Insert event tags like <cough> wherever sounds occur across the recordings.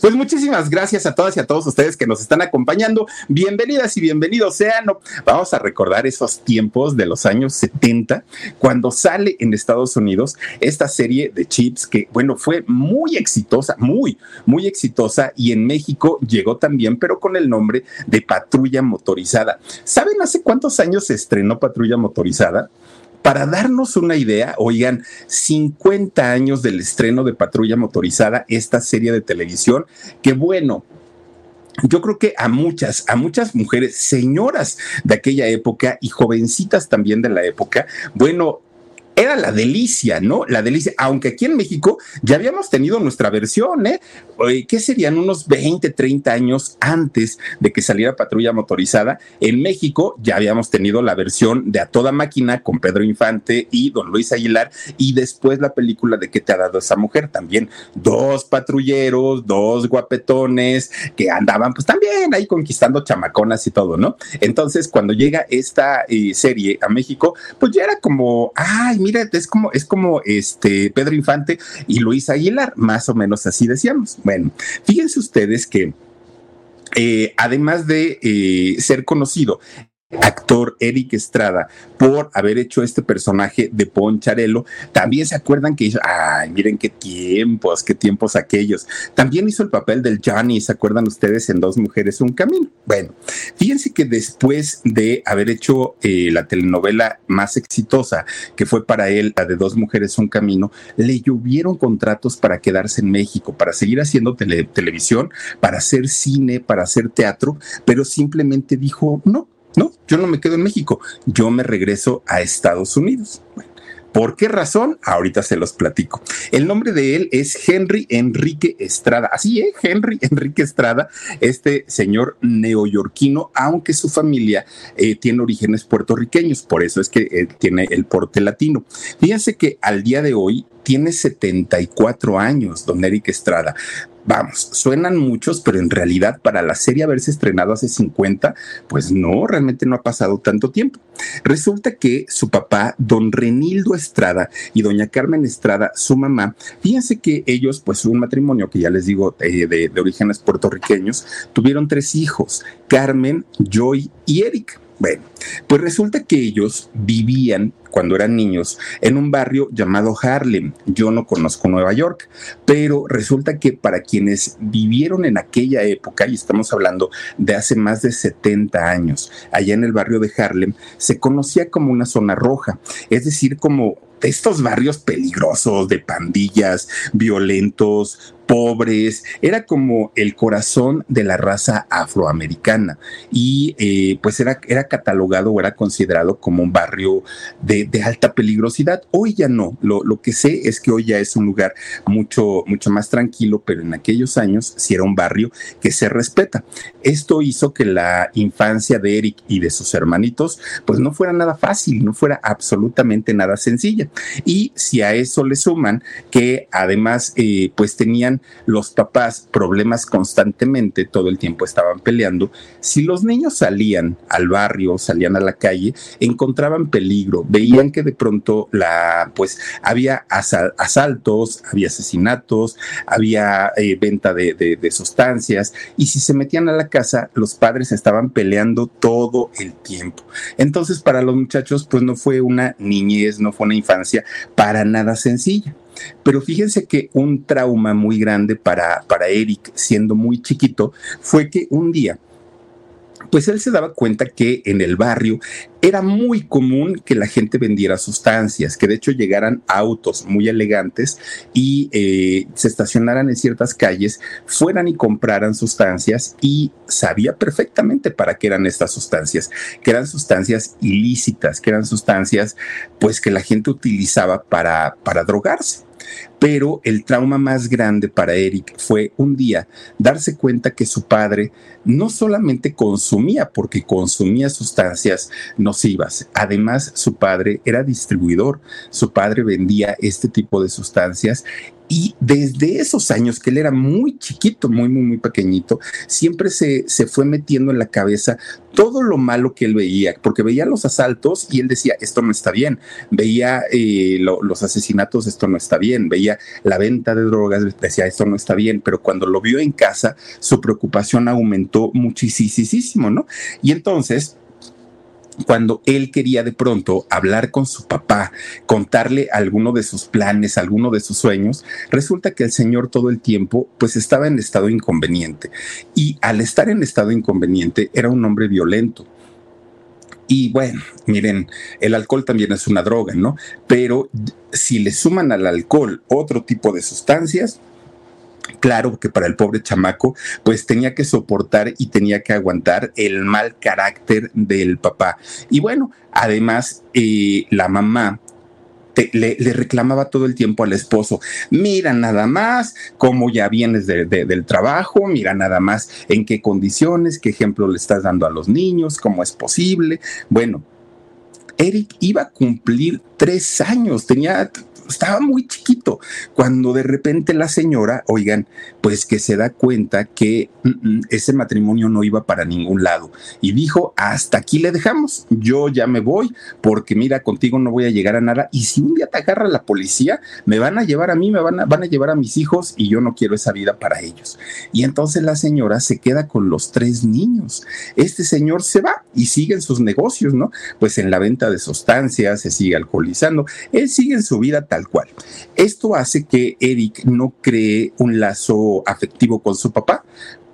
Pues muchísimas gracias a todas y a todos ustedes que nos están acompañando. Bienvenidas y bienvenidos sean. Vamos a recordar esos tiempos de los años 70, cuando sale en Estados Unidos esta serie de chips que, bueno, fue muy exitosa, muy, muy exitosa y en México llegó también, pero con el nombre de Patrulla Motorizada. ¿Saben hace cuántos años se estrenó Patrulla Motorizada? Para darnos una idea, oigan, 50 años del estreno de Patrulla Motorizada, esta serie de televisión, que bueno, yo creo que a muchas, a muchas mujeres, señoras de aquella época y jovencitas también de la época, bueno, era la delicia, ¿no? La delicia, aunque aquí en México ya habíamos tenido nuestra versión, ¿eh? ¿Qué serían unos 20, 30 años antes de que saliera Patrulla Motorizada? En México ya habíamos tenido la versión de A Toda Máquina con Pedro Infante y Don Luis Aguilar y después la película de ¿Qué te ha dado esa mujer? También dos patrulleros, dos guapetones que andaban pues también ahí conquistando chamaconas y todo, ¿no? Entonces cuando llega esta eh, serie a México, pues ya era como, ay, mira, es como, es como este Pedro Infante y Luis Aguilar, más o menos así decíamos. Bueno, fíjense ustedes que eh, además de eh, ser conocido actor Eric Estrada por haber hecho este personaje de Poncharelo. También se acuerdan que hizo, ay, miren qué tiempos, qué tiempos aquellos. También hizo el papel del Johnny, ¿se acuerdan ustedes en Dos Mujeres, un Camino? Bueno, fíjense que después de haber hecho eh, la telenovela más exitosa, que fue para él la de Dos Mujeres, un Camino, le llovieron contratos para quedarse en México, para seguir haciendo televisión, para hacer cine, para hacer teatro, pero simplemente dijo, no, no, yo no me quedo en México, yo me regreso a Estados Unidos. ¿Por qué razón? Ahorita se los platico. El nombre de él es Henry Enrique Estrada. Así es, Henry <laughs> Enrique Estrada, este señor neoyorquino, aunque su familia eh, tiene orígenes puertorriqueños, por eso es que él tiene el porte latino. Fíjense que al día de hoy tiene 74 años, don Eric Estrada. Vamos, suenan muchos, pero en realidad para la serie haberse estrenado hace 50, pues no, realmente no ha pasado tanto tiempo. Resulta que su papá, don Renildo Estrada y doña Carmen Estrada, su mamá, fíjense que ellos, pues un matrimonio que ya les digo eh, de, de orígenes puertorriqueños, tuvieron tres hijos, Carmen, Joy y Eric. Bueno, pues resulta que ellos vivían cuando eran niños en un barrio llamado Harlem. Yo no conozco Nueva York, pero resulta que para quienes vivieron en aquella época, y estamos hablando de hace más de 70 años, allá en el barrio de Harlem, se conocía como una zona roja, es decir, como estos barrios peligrosos de pandillas, violentos, pobres, era como el corazón de la raza afroamericana y eh, pues era, era catalogado o era considerado como un barrio de, alta peligrosidad. Hoy ya no, lo, lo, que sé es que hoy ya es un lugar mucho, mucho más tranquilo, pero en aquellos años sí era un barrio que se respeta. Esto hizo que la infancia de Eric y de sus hermanitos pues no fuera nada fácil, no fuera absolutamente nada sencilla. Y si a eso le suman que además eh, pues tenían los papás problemas constantemente, todo el tiempo estaban peleando, si los niños salían al barrio, salían a la calle, encontraban peligro, veían que de pronto la, pues había asaltos, había asesinatos, había eh, venta de, de sustancias, y si se metían a la casa, los padres estaban peleando todo el tiempo. Entonces, para los muchachos, pues no fue una niñez, no fue una infancia para nada sencilla. Pero fíjense que un trauma muy grande para, para Eric, siendo muy chiquito, fue que un día pues él se daba cuenta que en el barrio era muy común que la gente vendiera sustancias, que de hecho llegaran autos muy elegantes y eh, se estacionaran en ciertas calles, fueran y compraran sustancias y sabía perfectamente para qué eran estas sustancias, que eran sustancias ilícitas, que eran sustancias pues que la gente utilizaba para, para drogarse. Pero el trauma más grande para Eric fue un día darse cuenta que su padre no solamente consumía, porque consumía sustancias nocivas, además su padre era distribuidor, su padre vendía este tipo de sustancias y desde esos años, que él era muy chiquito, muy, muy, muy pequeñito, siempre se, se fue metiendo en la cabeza todo lo malo que él veía, porque veía los asaltos y él decía, esto no está bien, veía eh, los asesinatos, esto no está bien, veía la venta de drogas, decía, esto no está bien, pero cuando lo vio en casa, su preocupación aumentó muchísimo, ¿no? Y entonces cuando él quería de pronto hablar con su papá, contarle alguno de sus planes, alguno de sus sueños, resulta que el señor todo el tiempo pues estaba en estado inconveniente y al estar en estado inconveniente era un hombre violento. Y bueno, miren, el alcohol también es una droga, ¿no? Pero si le suman al alcohol otro tipo de sustancias, claro que para el pobre chamaco, pues tenía que soportar y tenía que aguantar el mal carácter del papá. Y bueno, además, eh, la mamá le, reclamaba todo el tiempo al esposo, mira nada más cómo ya vienes del trabajo, mira nada más en qué condiciones, qué ejemplo le estás dando a los niños, cómo es posible. Bueno, Eric iba a cumplir tres años, tenía estaba muy chiquito, cuando de repente la señora, oigan, pues que se da cuenta que mm, mm, ese matrimonio no iba para ningún lado y dijo, hasta aquí le dejamos, yo ya me voy porque mira, contigo no voy a llegar a nada y si un día te agarra la policía, me van a llevar a mí, me van a, van a llevar a mis hijos y yo no quiero esa vida para ellos. Y entonces la señora se queda con los tres niños. Este señor se va y sigue en sus negocios, ¿no? Pues en la venta de sustancias, se sigue alcoholizando, él sigue en su vida tal cual. Esto hace que Eric no cree un lazo afectivo con su papá,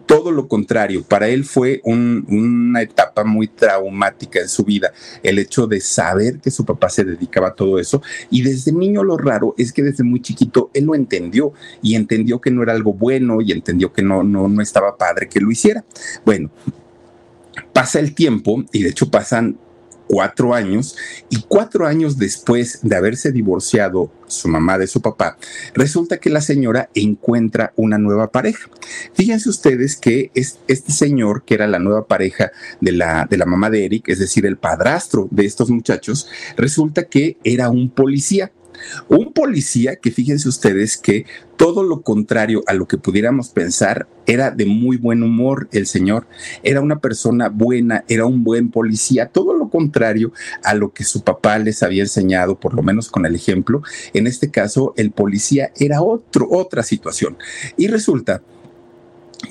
todo lo contrario, para él fue una etapa muy traumática en su vida, el hecho de saber que su papá se dedicaba a todo eso. Y desde niño lo raro es que desde muy chiquito él lo entendió y entendió que no era algo bueno y entendió que no, no, no estaba padre que lo hiciera. Bueno, pasa el tiempo y de hecho pasan cuatro años y cuatro años después de haberse divorciado su mamá de su papá, resulta que la señora encuentra una nueva pareja. Fíjense ustedes que es, este señor, que era la nueva pareja de la, de la mamá de Eric, es decir, el padrastro de estos muchachos, resulta que era un policía. Un policía que fíjense ustedes que todo lo contrario a lo que pudiéramos pensar, era de muy buen humor el señor, era una persona buena, era un buen policía, todo lo contrario a lo que su papá les había enseñado, por lo menos con el ejemplo. En este caso, el policía era otro, otra situación. Y resulta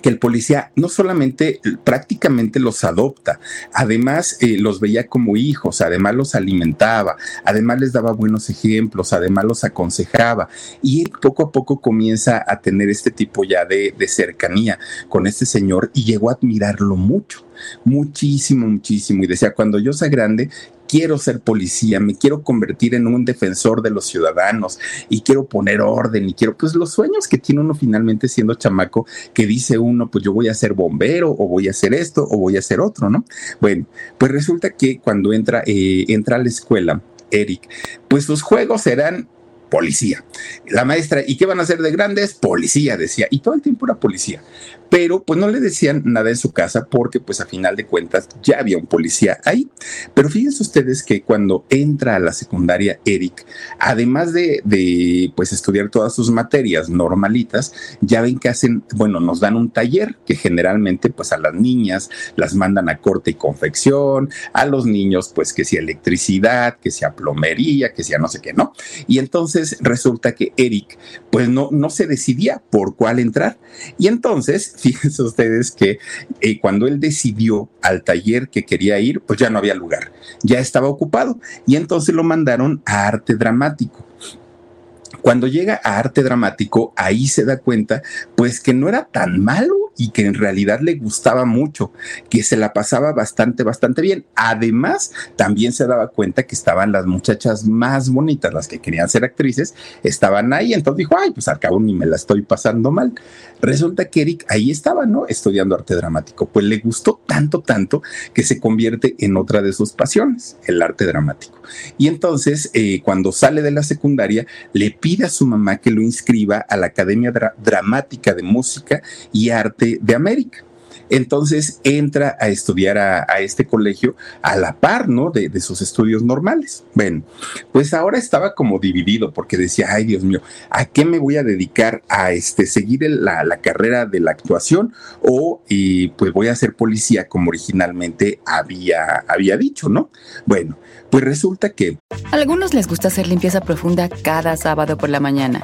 que el policía no solamente prácticamente los adopta, además eh, los veía como hijos, además los alimentaba, además les daba buenos ejemplos, además los aconsejaba y poco a poco comienza a tener este tipo ya de, de cercanía con este señor y llegó a admirarlo mucho muchísimo, muchísimo. Y decía, cuando yo sea grande, quiero ser policía, me quiero convertir en un defensor de los ciudadanos y quiero poner orden y quiero, pues los sueños que tiene uno finalmente siendo chamaco, que dice uno, pues yo voy a ser bombero o voy a hacer esto o voy a hacer otro, ¿no? Bueno, pues resulta que cuando entra, eh, entra a la escuela, Eric, pues sus juegos eran policía. La maestra, ¿y qué van a hacer de grandes? Policía, decía. Y todo el tiempo era policía pero pues no le decían nada en su casa porque pues a final de cuentas ya había un policía ahí. Pero fíjense ustedes que cuando entra a la secundaria Eric, además de, de pues estudiar todas sus materias normalitas, ya ven que hacen, bueno, nos dan un taller que generalmente pues a las niñas las mandan a corte y confección, a los niños pues que sea electricidad, que sea plomería, que sea no sé qué, ¿no? Y entonces resulta que Eric pues no, no se decidía por cuál entrar. Y entonces <laughs> fíjense ustedes que eh, cuando él decidió al taller que quería ir, pues ya no había lugar, ya estaba ocupado y entonces lo mandaron a arte dramático. cuando llega a arte dramático, ahí se da cuenta, pues que no era tan malo y que en realidad le gustaba mucho, que se la pasaba bastante, bastante bien. Además, también se daba cuenta que estaban las muchachas más bonitas, las que querían ser actrices, estaban ahí. Entonces dijo, ay, pues al cabo ni me la estoy pasando mal. Resulta que Eric ahí estaba, ¿no? Estudiando arte dramático. Pues le gustó tanto, tanto que se convierte en otra de sus pasiones, el arte dramático. Y entonces, eh, cuando sale de la secundaria, le pide a su mamá que lo inscriba a la Academia Dramática de Música y Arte de América. Entonces entra a estudiar a, este colegio a la par, ¿no? De, sus estudios normales. Bueno, pues ahora estaba como dividido porque decía, ay Dios mío, ¿a qué me voy a dedicar? ¿A este, seguir la, carrera de la actuación o pues voy a ser policía como originalmente había, había dicho, ¿no? Bueno, pues resulta que... A algunos les gusta hacer limpieza profunda cada sábado por la mañana.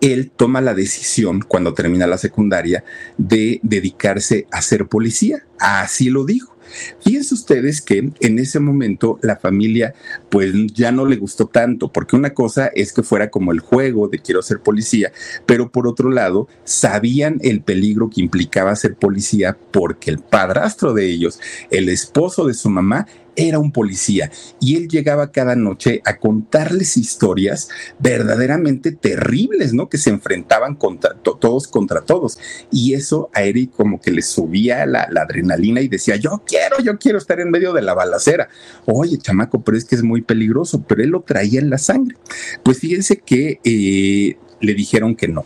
él toma la decisión cuando termina la secundaria de dedicarse a ser policía. Así lo dijo. Fíjense ustedes que en ese momento la familia pues ya no le gustó tanto, porque una cosa es que fuera como el juego de quiero ser policía, pero por otro lado sabían el peligro que implicaba ser policía porque el padrastro de ellos, el esposo de su mamá, era un policía y él llegaba cada noche a contarles historias verdaderamente terribles, ¿no? Que se enfrentaban contra todos contra todos. Y eso a Eric como que le subía la, adrenalina y decía, yo quiero, yo quiero estar en medio de la balacera. Oye, chamaco, pero es que es muy peligroso, pero él lo traía en la sangre. Pues fíjense que eh, le dijeron que no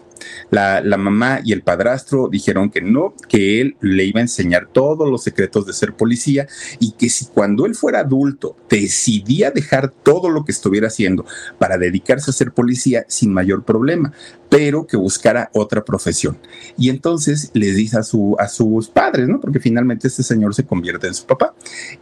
la, mamá y el padrastro dijeron que no, que él le iba a enseñar todos los secretos de ser policía y que si cuando él fuera adulto decidía dejar todo lo que estuviera haciendo para dedicarse a ser policía sin mayor problema, pero que buscara otra profesión. Y entonces les dice a, su, a sus padres, ¿no? Porque finalmente este señor se convierte en su papá.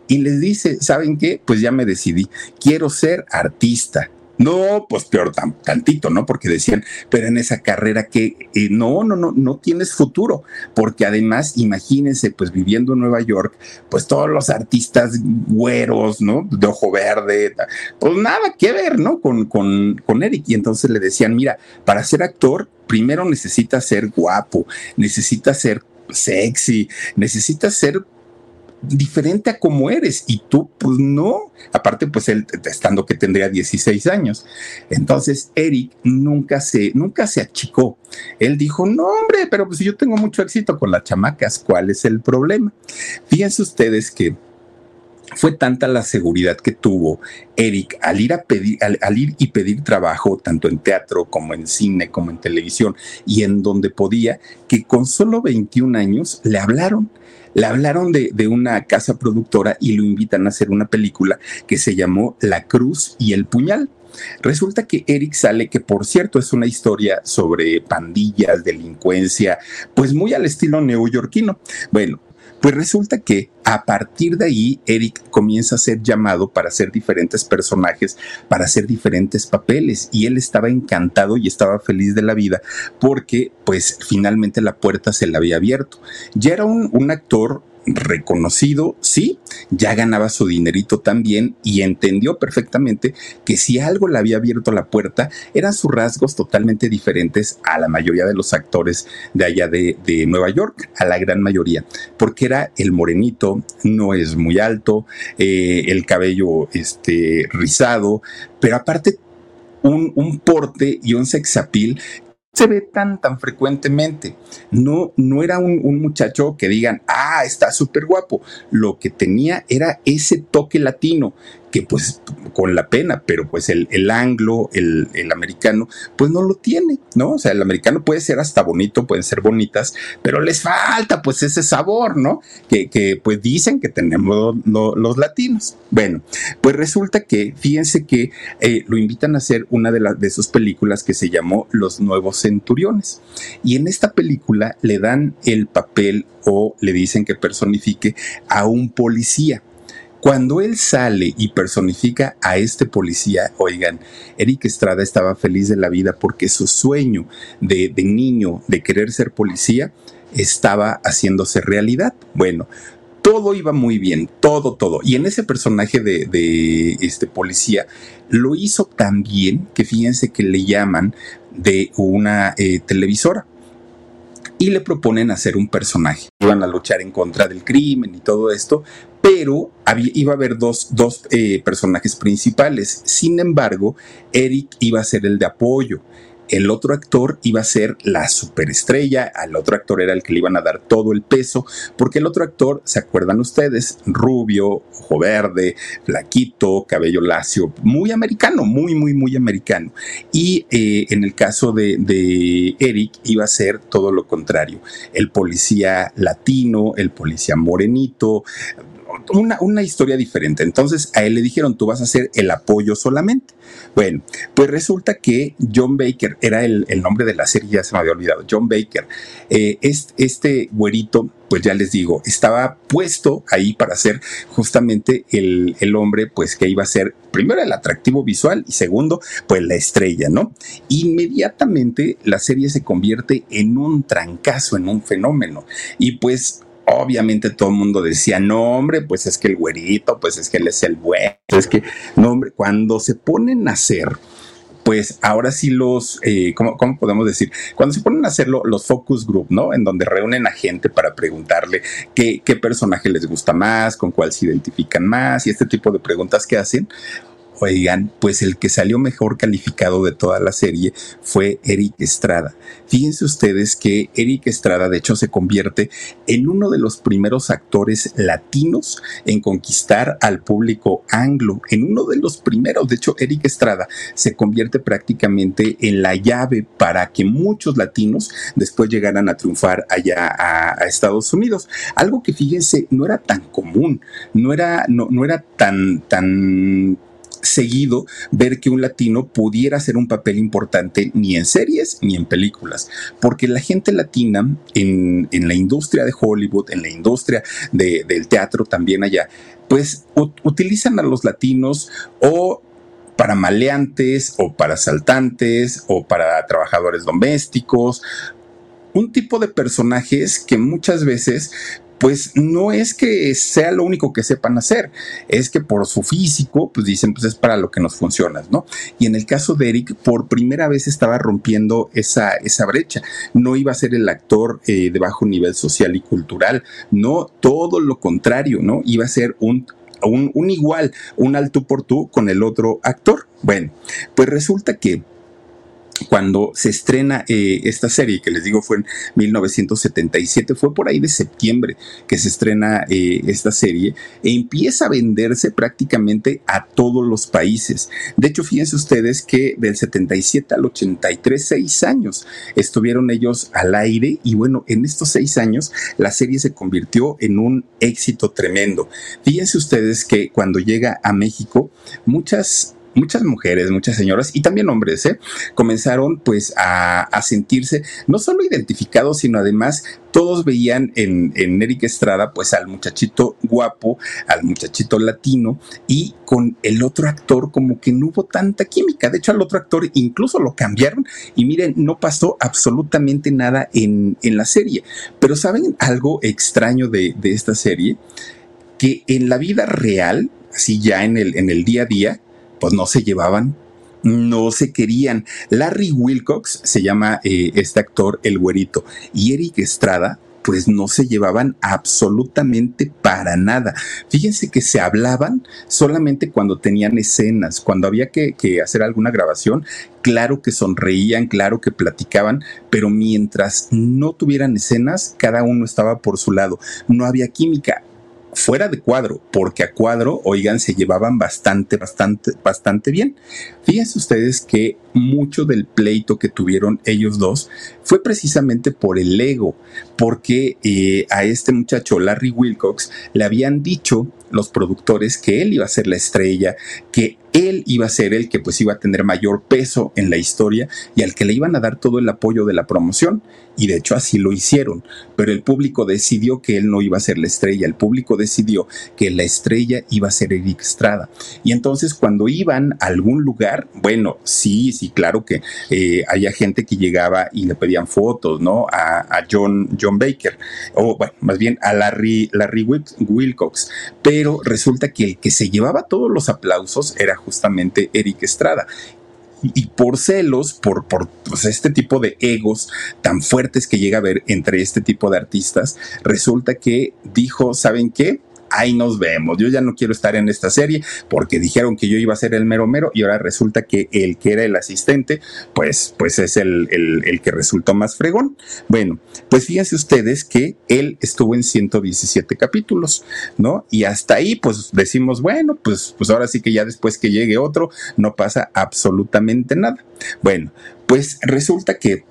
Y les dice, ¿saben qué? Pues ya me decidí, quiero ser artista no, pues peor tantito, ¿no? Porque decían, pero en esa carrera que eh, no, no, no, no tienes futuro, porque además, imagínense, pues viviendo en Nueva York, pues todos los artistas güeros, ¿no? De ojo verde, pues nada que ver, ¿no? Con, con, con Eric. Y entonces le decían, mira, para ser actor, primero necesitas ser guapo, necesitas ser sexy, necesitas ser diferente a como eres y tú pues no, aparte pues él estando que tendría 16 años. Entonces Eric nunca se nunca se achicó. Él dijo, "No, hombre, pero pues yo tengo mucho éxito con las chamacas, ¿cuál es el problema?" Fíjense ustedes que fue tanta la seguridad que tuvo Eric al ir, a pedir, al, ir y pedir trabajo, tanto en teatro como en cine, como en televisión, y en donde podía, que con solo 21 años le hablaron le hablaron de, una casa productora y lo invitan a hacer una película que se llamó La Cruz y el Puñal. Resulta que Eric sale, que por cierto es una historia sobre pandillas, delincuencia, pues muy al estilo neoyorquino. Bueno, pues resulta que a partir de ahí Eric comienza a ser llamado para hacer diferentes personajes, para hacer diferentes papeles y él estaba encantado y estaba feliz de la vida porque pues finalmente la puerta se le había abierto. Ya era un, un actor reconocido, sí, ya ganaba su dinerito también y entendió perfectamente que si algo le había abierto la puerta eran sus rasgos totalmente diferentes a la mayoría de los actores de allá de, Nueva York, a la gran mayoría, porque era el morenito, no es muy alto, eh, el cabello este, rizado, pero aparte un, un, porte y un sexapil se ve tan, tan frecuentemente. No, no era un, un muchacho que digan, ah, está súper guapo. Lo que tenía era ese toque latino que pues con la pena, pero pues el, el anglo, el, el, americano, pues no lo tiene, ¿no? O sea, el americano puede ser hasta bonito, pueden ser bonitas, pero les falta pues ese sabor, ¿no? Que, que pues dicen que tenemos los latinos. Bueno, pues resulta que, fíjense que eh, lo invitan a hacer una de, las de sus películas que se llamó Los Nuevos Centuriones. Y en esta película le dan el papel o le dicen que personifique a un policía. Cuando él sale y personifica a este policía, oigan, Eric Estrada estaba feliz de la vida porque su sueño de, niño de querer ser policía estaba haciéndose realidad. Bueno, todo iba muy bien, todo, todo. Y en ese personaje de, este policía lo hizo tan bien que fíjense que le llaman de una eh, televisora y le proponen hacer un personaje. Iban a luchar en contra del crimen y todo esto, pero iba a haber dos, dos eh, personajes principales. Sin embargo, Eric iba a ser el de apoyo el otro actor iba a ser la superestrella, al otro actor era el que le iban a dar todo el peso, porque el otro actor, ¿se acuerdan ustedes? Rubio, ojo verde, flaquito, cabello lacio, muy americano, muy, muy, muy americano. Y eh, en el caso de, de Eric iba a ser todo lo contrario, el policía latino, el policía morenito, una, una, historia diferente. Entonces a él le dijeron, tú vas a hacer el apoyo solamente. Bueno, pues resulta que John Baker era el, nombre de la serie, ya se me había olvidado. John Baker, eh, este, este güerito, pues ya les digo, estaba puesto ahí para ser justamente el, el hombre, pues que iba a ser primero el atractivo visual y segundo, pues la estrella, ¿no? Inmediatamente la serie se convierte en un trancazo, en un fenómeno. Y pues obviamente todo el mundo decía, no, hombre, pues es que el güerito, pues es que él es el bueno, es que, no, hombre, cuando se ponen a hacer, pues ahora sí los, eh, ¿cómo, podemos decir? Cuando se ponen a hacerlo los focus group, ¿no? En donde reúnen a gente para preguntarle qué, qué personaje les gusta más, con cuál se identifican más y este tipo de preguntas que hacen, Oigan, pues el que salió mejor calificado de toda la serie fue Eric Estrada. Fíjense ustedes que Eric Estrada de hecho se convierte en uno de los primeros actores latinos en conquistar al público anglo, en uno de los primeros. De hecho, Eric Estrada se convierte prácticamente en la llave para que muchos latinos después llegaran a triunfar allá a, Estados Unidos. Algo que fíjense no era tan común, no era, no, no era tan, tan seguido ver que un latino pudiera hacer un papel importante ni en series ni en películas, porque la gente latina en, la industria de Hollywood, en la industria del teatro también allá, pues utilizan a los latinos o para maleantes o para asaltantes o para trabajadores domésticos, un tipo de personajes que muchas veces pues no es que sea lo único que sepan hacer, es que por su físico, pues dicen, pues es para lo que nos funciona, ¿no? Y en el caso de Eric, por primera vez estaba rompiendo esa, esa brecha. No iba a ser el actor eh, de bajo nivel social y cultural, no, todo lo contrario, ¿no? Iba a ser un un, un, igual, un alto por tú con el otro actor. Bueno, pues resulta que cuando se estrena eh, esta serie, que les digo fue en 1977, fue por ahí de septiembre que se estrena eh, esta serie, e empieza a venderse prácticamente a todos los países. De hecho, fíjense ustedes que del 77 al 83, seis años estuvieron ellos al aire, y bueno, en estos seis años la serie se convirtió en un éxito tremendo. Fíjense ustedes que cuando llega a México, muchas muchas mujeres, muchas señoras y también hombres, ¿eh? comenzaron pues a, sentirse no solo identificados, sino además todos veían en, en Eric Estrada pues al muchachito guapo, al muchachito latino y con el otro actor como que no hubo tanta química. De hecho al otro actor incluso lo cambiaron y miren, no pasó absolutamente nada en, en la serie. Pero ¿saben algo extraño de, de esta serie? Que en la vida real, así ya en el, en el día a día, pues no se llevaban, no se querían. Larry Wilcox se llama eh, este actor el güerito y Eric Estrada pues no se llevaban absolutamente para nada. Fíjense que se hablaban solamente cuando tenían escenas, cuando había que, que, hacer alguna grabación, claro que sonreían, claro que platicaban, pero mientras no tuvieran escenas, cada uno estaba por su lado, no había química fuera de cuadro, porque a cuadro, oigan, se llevaban bastante, bastante, bastante bien. Fíjense ustedes que mucho del pleito que tuvieron ellos dos fue precisamente por el ego, porque eh, a este muchacho, Larry Wilcox, le habían dicho los productores que él iba a ser la estrella, que él iba a ser el que pues iba a tener mayor peso en la historia y al que le iban a dar todo el apoyo de la promoción. Y de hecho así lo hicieron, pero el público decidió que él no iba a ser la estrella, el público decidió que la estrella iba a ser Eric Estrada. Y entonces cuando iban a algún lugar, bueno, sí, sí, claro que eh, había gente que llegaba y le pedían fotos, ¿no? A, John, John Baker, o bueno, más bien a Larry, Larry Wilcox, pero resulta que el que se llevaba todos los aplausos era justamente Eric Estrada y por celos, por, por pues, este tipo de egos tan fuertes que llega a haber entre este tipo de artistas, resulta que dijo, ¿saben qué? Ahí nos vemos. Yo ya no quiero estar en esta serie porque dijeron que yo iba a ser el mero mero y ahora resulta que el que era el asistente, pues, pues es el, el, que resultó más fregón. Bueno, pues fíjense ustedes que él estuvo en 117 capítulos, ¿no? Y hasta ahí, pues decimos, bueno, pues, pues ahora sí que ya después que llegue otro, no pasa absolutamente nada. Bueno, pues resulta que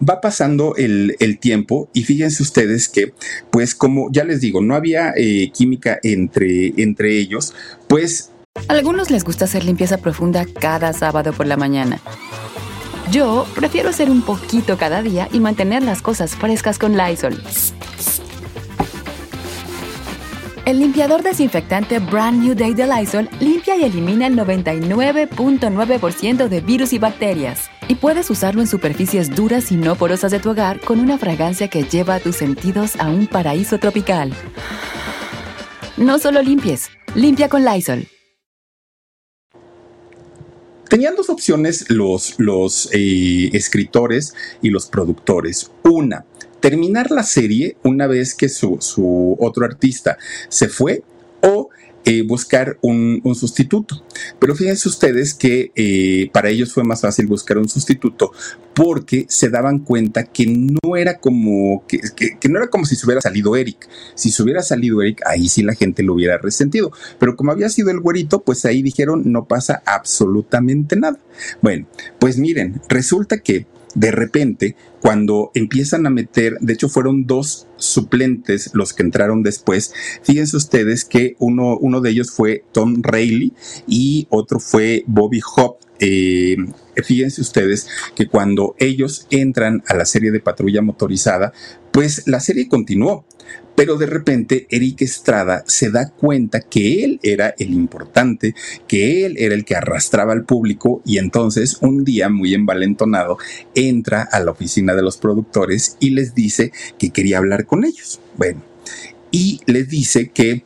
va pasando el, tiempo y fíjense ustedes que, pues como ya les digo, no había eh, química entre, entre ellos, pues... A algunos les gusta hacer limpieza profunda cada sábado por la mañana. Yo prefiero hacer un poquito cada día y mantener las cosas frescas con Lysol. El limpiador desinfectante Brand New Day de Lysol limpia y elimina el 99.9% de virus y bacterias. Y puedes usarlo en superficies duras y no porosas de tu hogar con una fragancia que lleva a tus sentidos a un paraíso tropical. No solo limpies, limpia con Lysol. Tenían dos opciones los, los eh, escritores y los productores. Una, terminar la serie una vez que su, su otro artista se fue o eh, buscar un, sustituto. Pero fíjense ustedes que eh, para ellos fue más fácil buscar un sustituto porque se daban cuenta que no era como que, no era como si se hubiera salido Eric. Si se hubiera salido Eric, ahí sí la gente lo hubiera resentido. Pero como había sido el güerito, pues ahí dijeron no pasa absolutamente nada. Bueno, pues miren, resulta que de repente, cuando empiezan a meter, de hecho fueron dos suplentes los que entraron después, fíjense ustedes que uno, uno de ellos fue Tom Rayleigh y otro fue Bobby Hope. Eh, fíjense ustedes que cuando ellos entran a la serie de patrulla motorizada, pues la serie continuó. Pero de repente Eric Estrada se da cuenta que él era el importante, que él era el que arrastraba al público y entonces un día muy envalentonado entra a la oficina de los productores y les dice que quería hablar con ellos. Bueno, y les dice que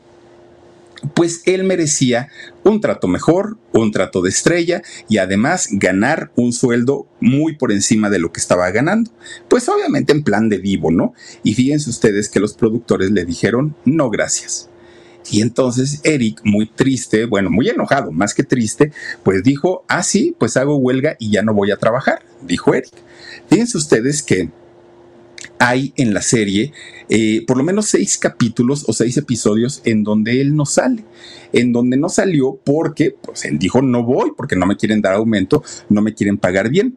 pues él merecía un trato mejor, un trato de estrella y además ganar un sueldo muy por encima de lo que estaba ganando. Pues obviamente en plan de vivo, ¿no? Y fíjense ustedes que los productores le dijeron, no gracias. Y entonces Eric, muy triste, bueno, muy enojado, más que triste, pues dijo, ah, sí, pues hago huelga y ya no voy a trabajar, dijo Eric. Fíjense ustedes que hay en la serie eh, por lo menos seis capítulos o seis episodios en donde él no sale, en donde no salió porque pues, él dijo no voy porque no me quieren dar aumento, no me quieren pagar bien.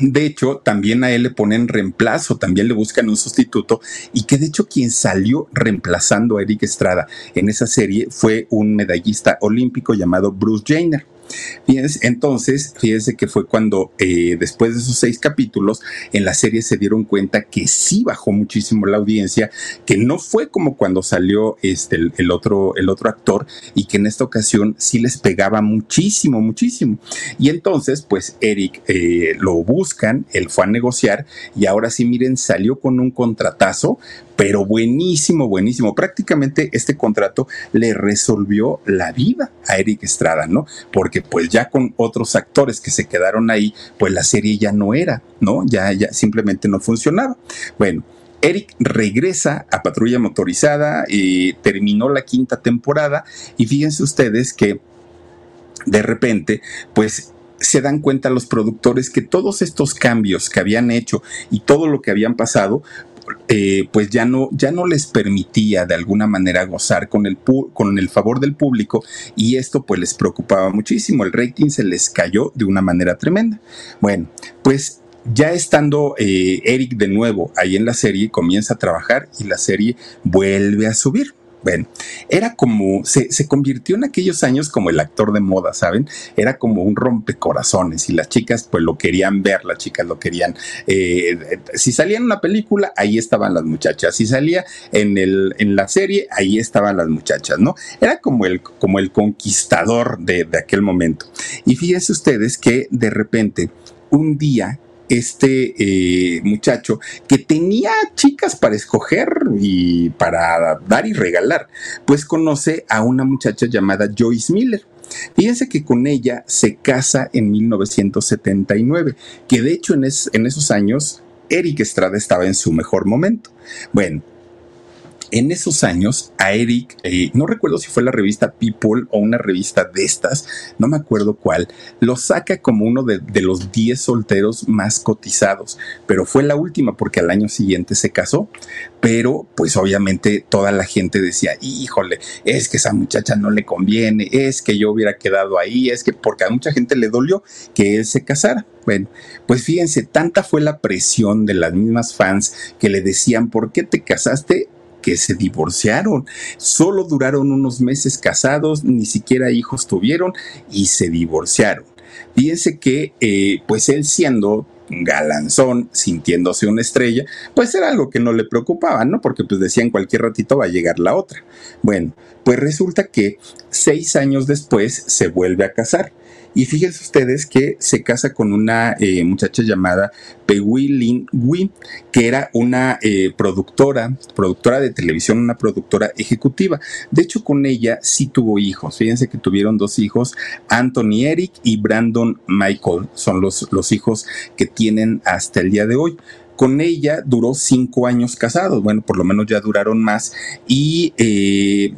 De hecho, también a él le ponen reemplazo, también le buscan un sustituto y que de hecho quien salió reemplazando a Eric Estrada en esa serie fue un medallista olímpico llamado Bruce Jenner. Entonces, fíjense que fue cuando eh, después de esos seis capítulos en la serie se dieron cuenta que sí bajó muchísimo la audiencia, que no fue como cuando salió este, el, otro, el otro actor y que en esta ocasión sí les pegaba muchísimo, muchísimo. Y entonces, pues Eric eh, lo buscan, él fue a negociar y ahora sí, miren, salió con un contratazo pero buenísimo, buenísimo. Prácticamente este contrato le resolvió la vida a Eric Estrada, ¿no? Porque pues ya con otros actores que se quedaron ahí, pues la serie ya no era, ¿no? Ya, ya simplemente no funcionaba. Bueno. Eric regresa a Patrulla Motorizada y terminó la quinta temporada y fíjense ustedes que de repente, pues se dan cuenta los productores que todos estos cambios que habían hecho y todo lo que habían pasado, eh, pues ya no, ya no les permitía de alguna manera gozar con el, con el favor del público y esto pues les preocupaba muchísimo. El rating se les cayó de una manera tremenda. Bueno, pues ya estando eh, Eric de nuevo ahí en la serie, comienza a trabajar y la serie vuelve a subir. Bueno, era como, se, convirtió en aquellos años como el actor de moda, ¿saben? Era como un rompecorazones y las chicas pues lo querían ver, las chicas lo querían. Eh, si salía en una película, ahí estaban las muchachas. Si salía en, el, en la serie, ahí estaban las muchachas, ¿no? Era como el, como el conquistador de, de aquel momento. Y fíjense ustedes que de repente, un día este eh, muchacho que tenía chicas para escoger y para dar y regalar, pues conoce a una muchacha llamada Joyce Miller. Fíjense que con ella se casa en 1979, que de hecho en, en esos años Eric Estrada estaba en su mejor momento. Bueno, en esos años a Eric, eh, no recuerdo si fue la revista People o una revista de estas, no me acuerdo cuál, lo saca como uno de, los 10 solteros más cotizados, pero fue la última porque al año siguiente se casó, pero pues obviamente toda la gente decía, híjole, es que esa muchacha no le conviene, es que yo hubiera quedado ahí, es que porque a mucha gente le dolió que él se casara. Bueno, pues fíjense, tanta fue la presión de las mismas fans que le decían, ¿por qué te casaste? Que se divorciaron. Solo duraron unos meses casados, ni siquiera hijos tuvieron y se divorciaron. Fíjense que, eh, pues él siendo galanzón, sintiéndose una estrella, pues era algo que no le preocupaba, ¿no? Porque pues decían cualquier ratito va a llegar la otra. Bueno, pues resulta que seis años después se vuelve a casar y fíjense ustedes que se casa con una eh, muchacha llamada Pei Lin Wei, que era una eh, productora, productora de televisión, una productora ejecutiva. De hecho, con ella sí tuvo hijos. Fíjense que tuvieron dos hijos, Anthony Eric y Brandon Michael. Son los, los hijos que tienen hasta el día de hoy con ella duró cinco años casados, bueno, por lo menos ya duraron más, y eh,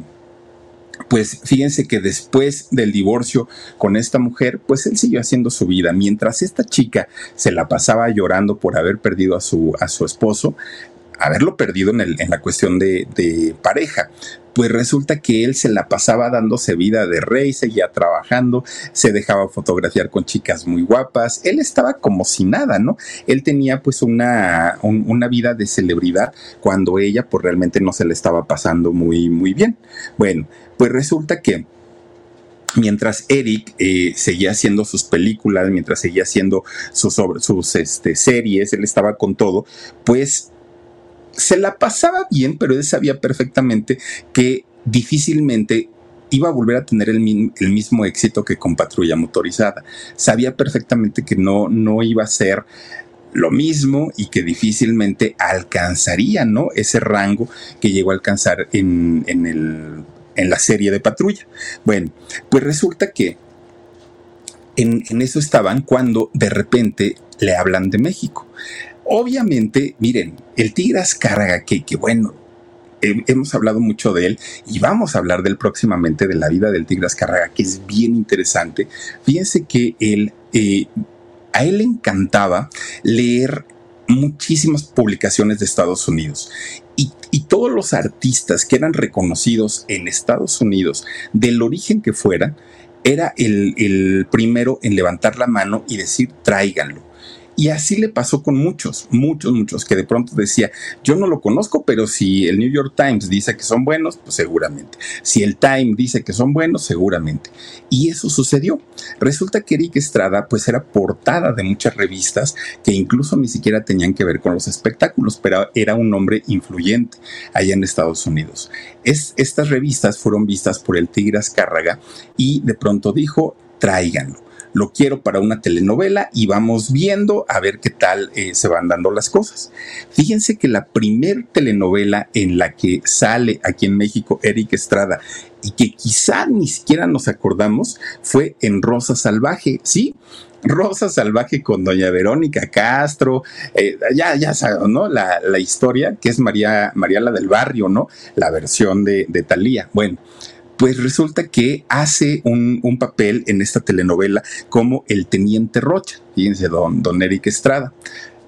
pues fíjense que después del divorcio con esta mujer, pues él siguió haciendo su vida. Mientras esta chica se la pasaba llorando por haber perdido a su, a su esposo, haberlo perdido en, el, en la cuestión de, de, pareja. Pues resulta que él se la pasaba dándose vida de rey, seguía trabajando, se dejaba fotografiar con chicas muy guapas, él estaba como si nada, ¿no? Él tenía pues una, una vida de celebridad cuando ella pues realmente no se le estaba pasando muy, muy bien. Bueno, pues resulta que mientras Eric eh, seguía haciendo sus películas, mientras seguía haciendo sus, sus este, series, él estaba con todo, pues se la pasaba bien, pero él sabía perfectamente que difícilmente iba a volver a tener el, mismo éxito que con Patrulla Motorizada. Sabía perfectamente que no, no iba a ser lo mismo y que difícilmente alcanzaría, ¿no? Ese rango que llegó a alcanzar en, en el en la serie de patrulla. Bueno, pues resulta que en, eso estaban cuando de repente le hablan de México. Obviamente, miren, el Tigras Carga, que, bueno, hemos hablado mucho de él y vamos a hablar de él próximamente, de la vida del Tigras Carraga, que es bien interesante. Fíjense que él, eh, a él le encantaba leer muchísimas publicaciones de Estados Unidos y, todos los artistas que eran reconocidos en Estados Unidos, del origen que fueran, era el, el primero en levantar la mano y decir tráiganlo y así le pasó con muchos, muchos, muchos, que de pronto decía, yo no lo conozco, pero si el New York Times dice que son buenos, pues seguramente. Si el Time dice que son buenos, seguramente. Y eso sucedió. Resulta que Eric Estrada, pues era portada de muchas revistas que incluso ni siquiera tenían que ver con los espectáculos, pero era un hombre influyente allá en Estados Unidos. Es, estas revistas fueron vistas por el Tigras Cárraga y de pronto dijo, tráiganlo lo quiero para una telenovela y vamos viendo a ver qué tal eh, se van dando las cosas. Fíjense que la primer telenovela en la que sale aquí en México Eric Estrada y que quizá ni siquiera nos acordamos fue en Rosa Salvaje, ¿sí? Rosa Salvaje con doña Verónica Castro, eh, ya, ya ¿no? La, historia que es María, María la del Barrio, ¿no? La versión de, de Talía. Bueno, pues resulta que hace un, papel en esta telenovela como el Teniente Rocha, fíjense, don, don Eric Estrada.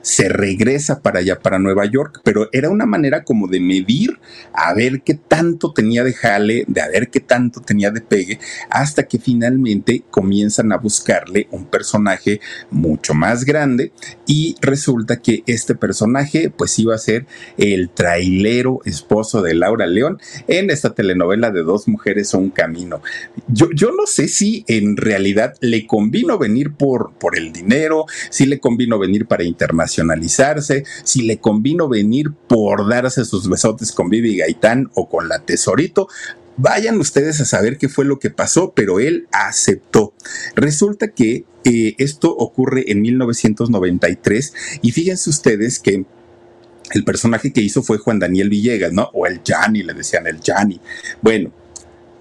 Se regresa para allá, para Nueva York, pero era una manera como de medir a ver qué tanto tenía de jale, de a ver qué tanto tenía de pegue, hasta que finalmente comienzan a buscarle un personaje mucho más grande y resulta que este personaje pues iba a ser el trailero esposo de Laura León en esta telenovela de dos mujeres o un camino. Yo, yo no sé si en realidad le convino venir por, por el dinero, si le convino venir para si le convino venir por darse sus besotes con Vivi Gaitán o con la Tesorito. Vayan ustedes a saber qué fue lo que pasó, pero él aceptó. Resulta que eh, esto ocurre en 1993 y fíjense ustedes que el personaje que hizo fue Juan Daniel Villegas, ¿no? O el Jani, le decían el Jani. Bueno,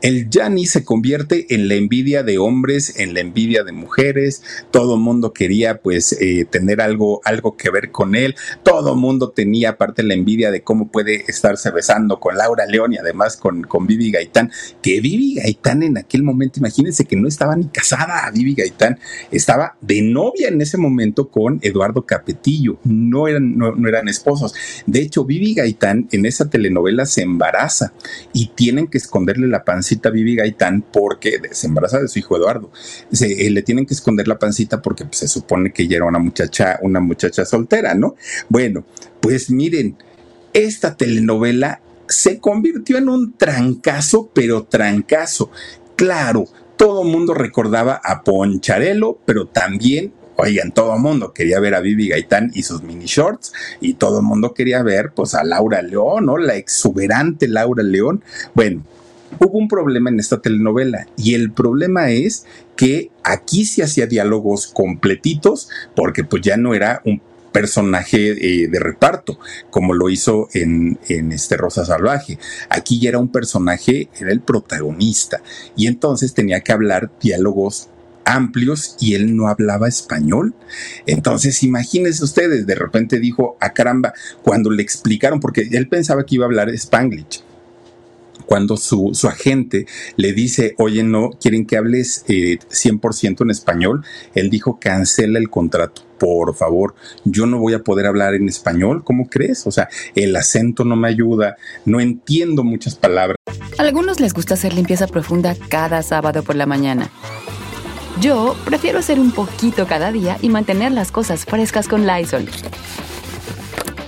el Yanni se convierte en la envidia de hombres, en la envidia de mujeres. Todo el mundo quería, pues, eh, tener algo, algo que ver con él. Todo el mundo tenía, aparte, la envidia de cómo puede estarse besando con Laura León y además con, con Vivi Gaitán. Que Vivi Gaitán en aquel momento, imagínense que no estaba ni casada Vivi Gaitán, estaba de novia en ese momento con Eduardo Capetillo. No eran, no, no eran esposos. De hecho, Vivi Gaitán en esa telenovela se embaraza y tienen que esconderle la panza Vivi Gaitán porque se embaraza de su hijo Eduardo. Se, eh, le tienen que esconder la pancita porque pues, se supone que ella era una muchacha, una muchacha soltera, ¿no? Bueno, pues miren, esta telenovela se convirtió en un trancazo, pero trancazo. Claro, todo el mundo recordaba a Poncharelo, pero también Oigan, todo el mundo quería ver a Vivi Gaitán y sus mini shorts y todo el mundo quería ver pues a Laura León, ¿no? La exuberante Laura León. Bueno, hubo un problema en esta telenovela y el problema es que aquí se hacía diálogos completitos porque pues ya no era un personaje eh, de reparto, como lo hizo en, en, este Rosa Salvaje. Aquí ya era un personaje, era el protagonista, y entonces tenía que hablar diálogos amplios y él no hablaba español. Entonces, imagínense ustedes, de repente dijo, a ah, caramba, cuando le explicaron, porque él pensaba que iba a hablar spanglish cuando su, agente le dice, oye, no, quieren que hables 100% eh, en español, él dijo, cancela el contrato. Por favor, yo no voy a poder hablar en español, ¿cómo crees? O sea, el acento no me ayuda, no entiendo muchas palabras. A algunos les gusta hacer limpieza profunda cada sábado por la mañana. Yo prefiero hacer un poquito cada día y mantener las cosas frescas con Lysol.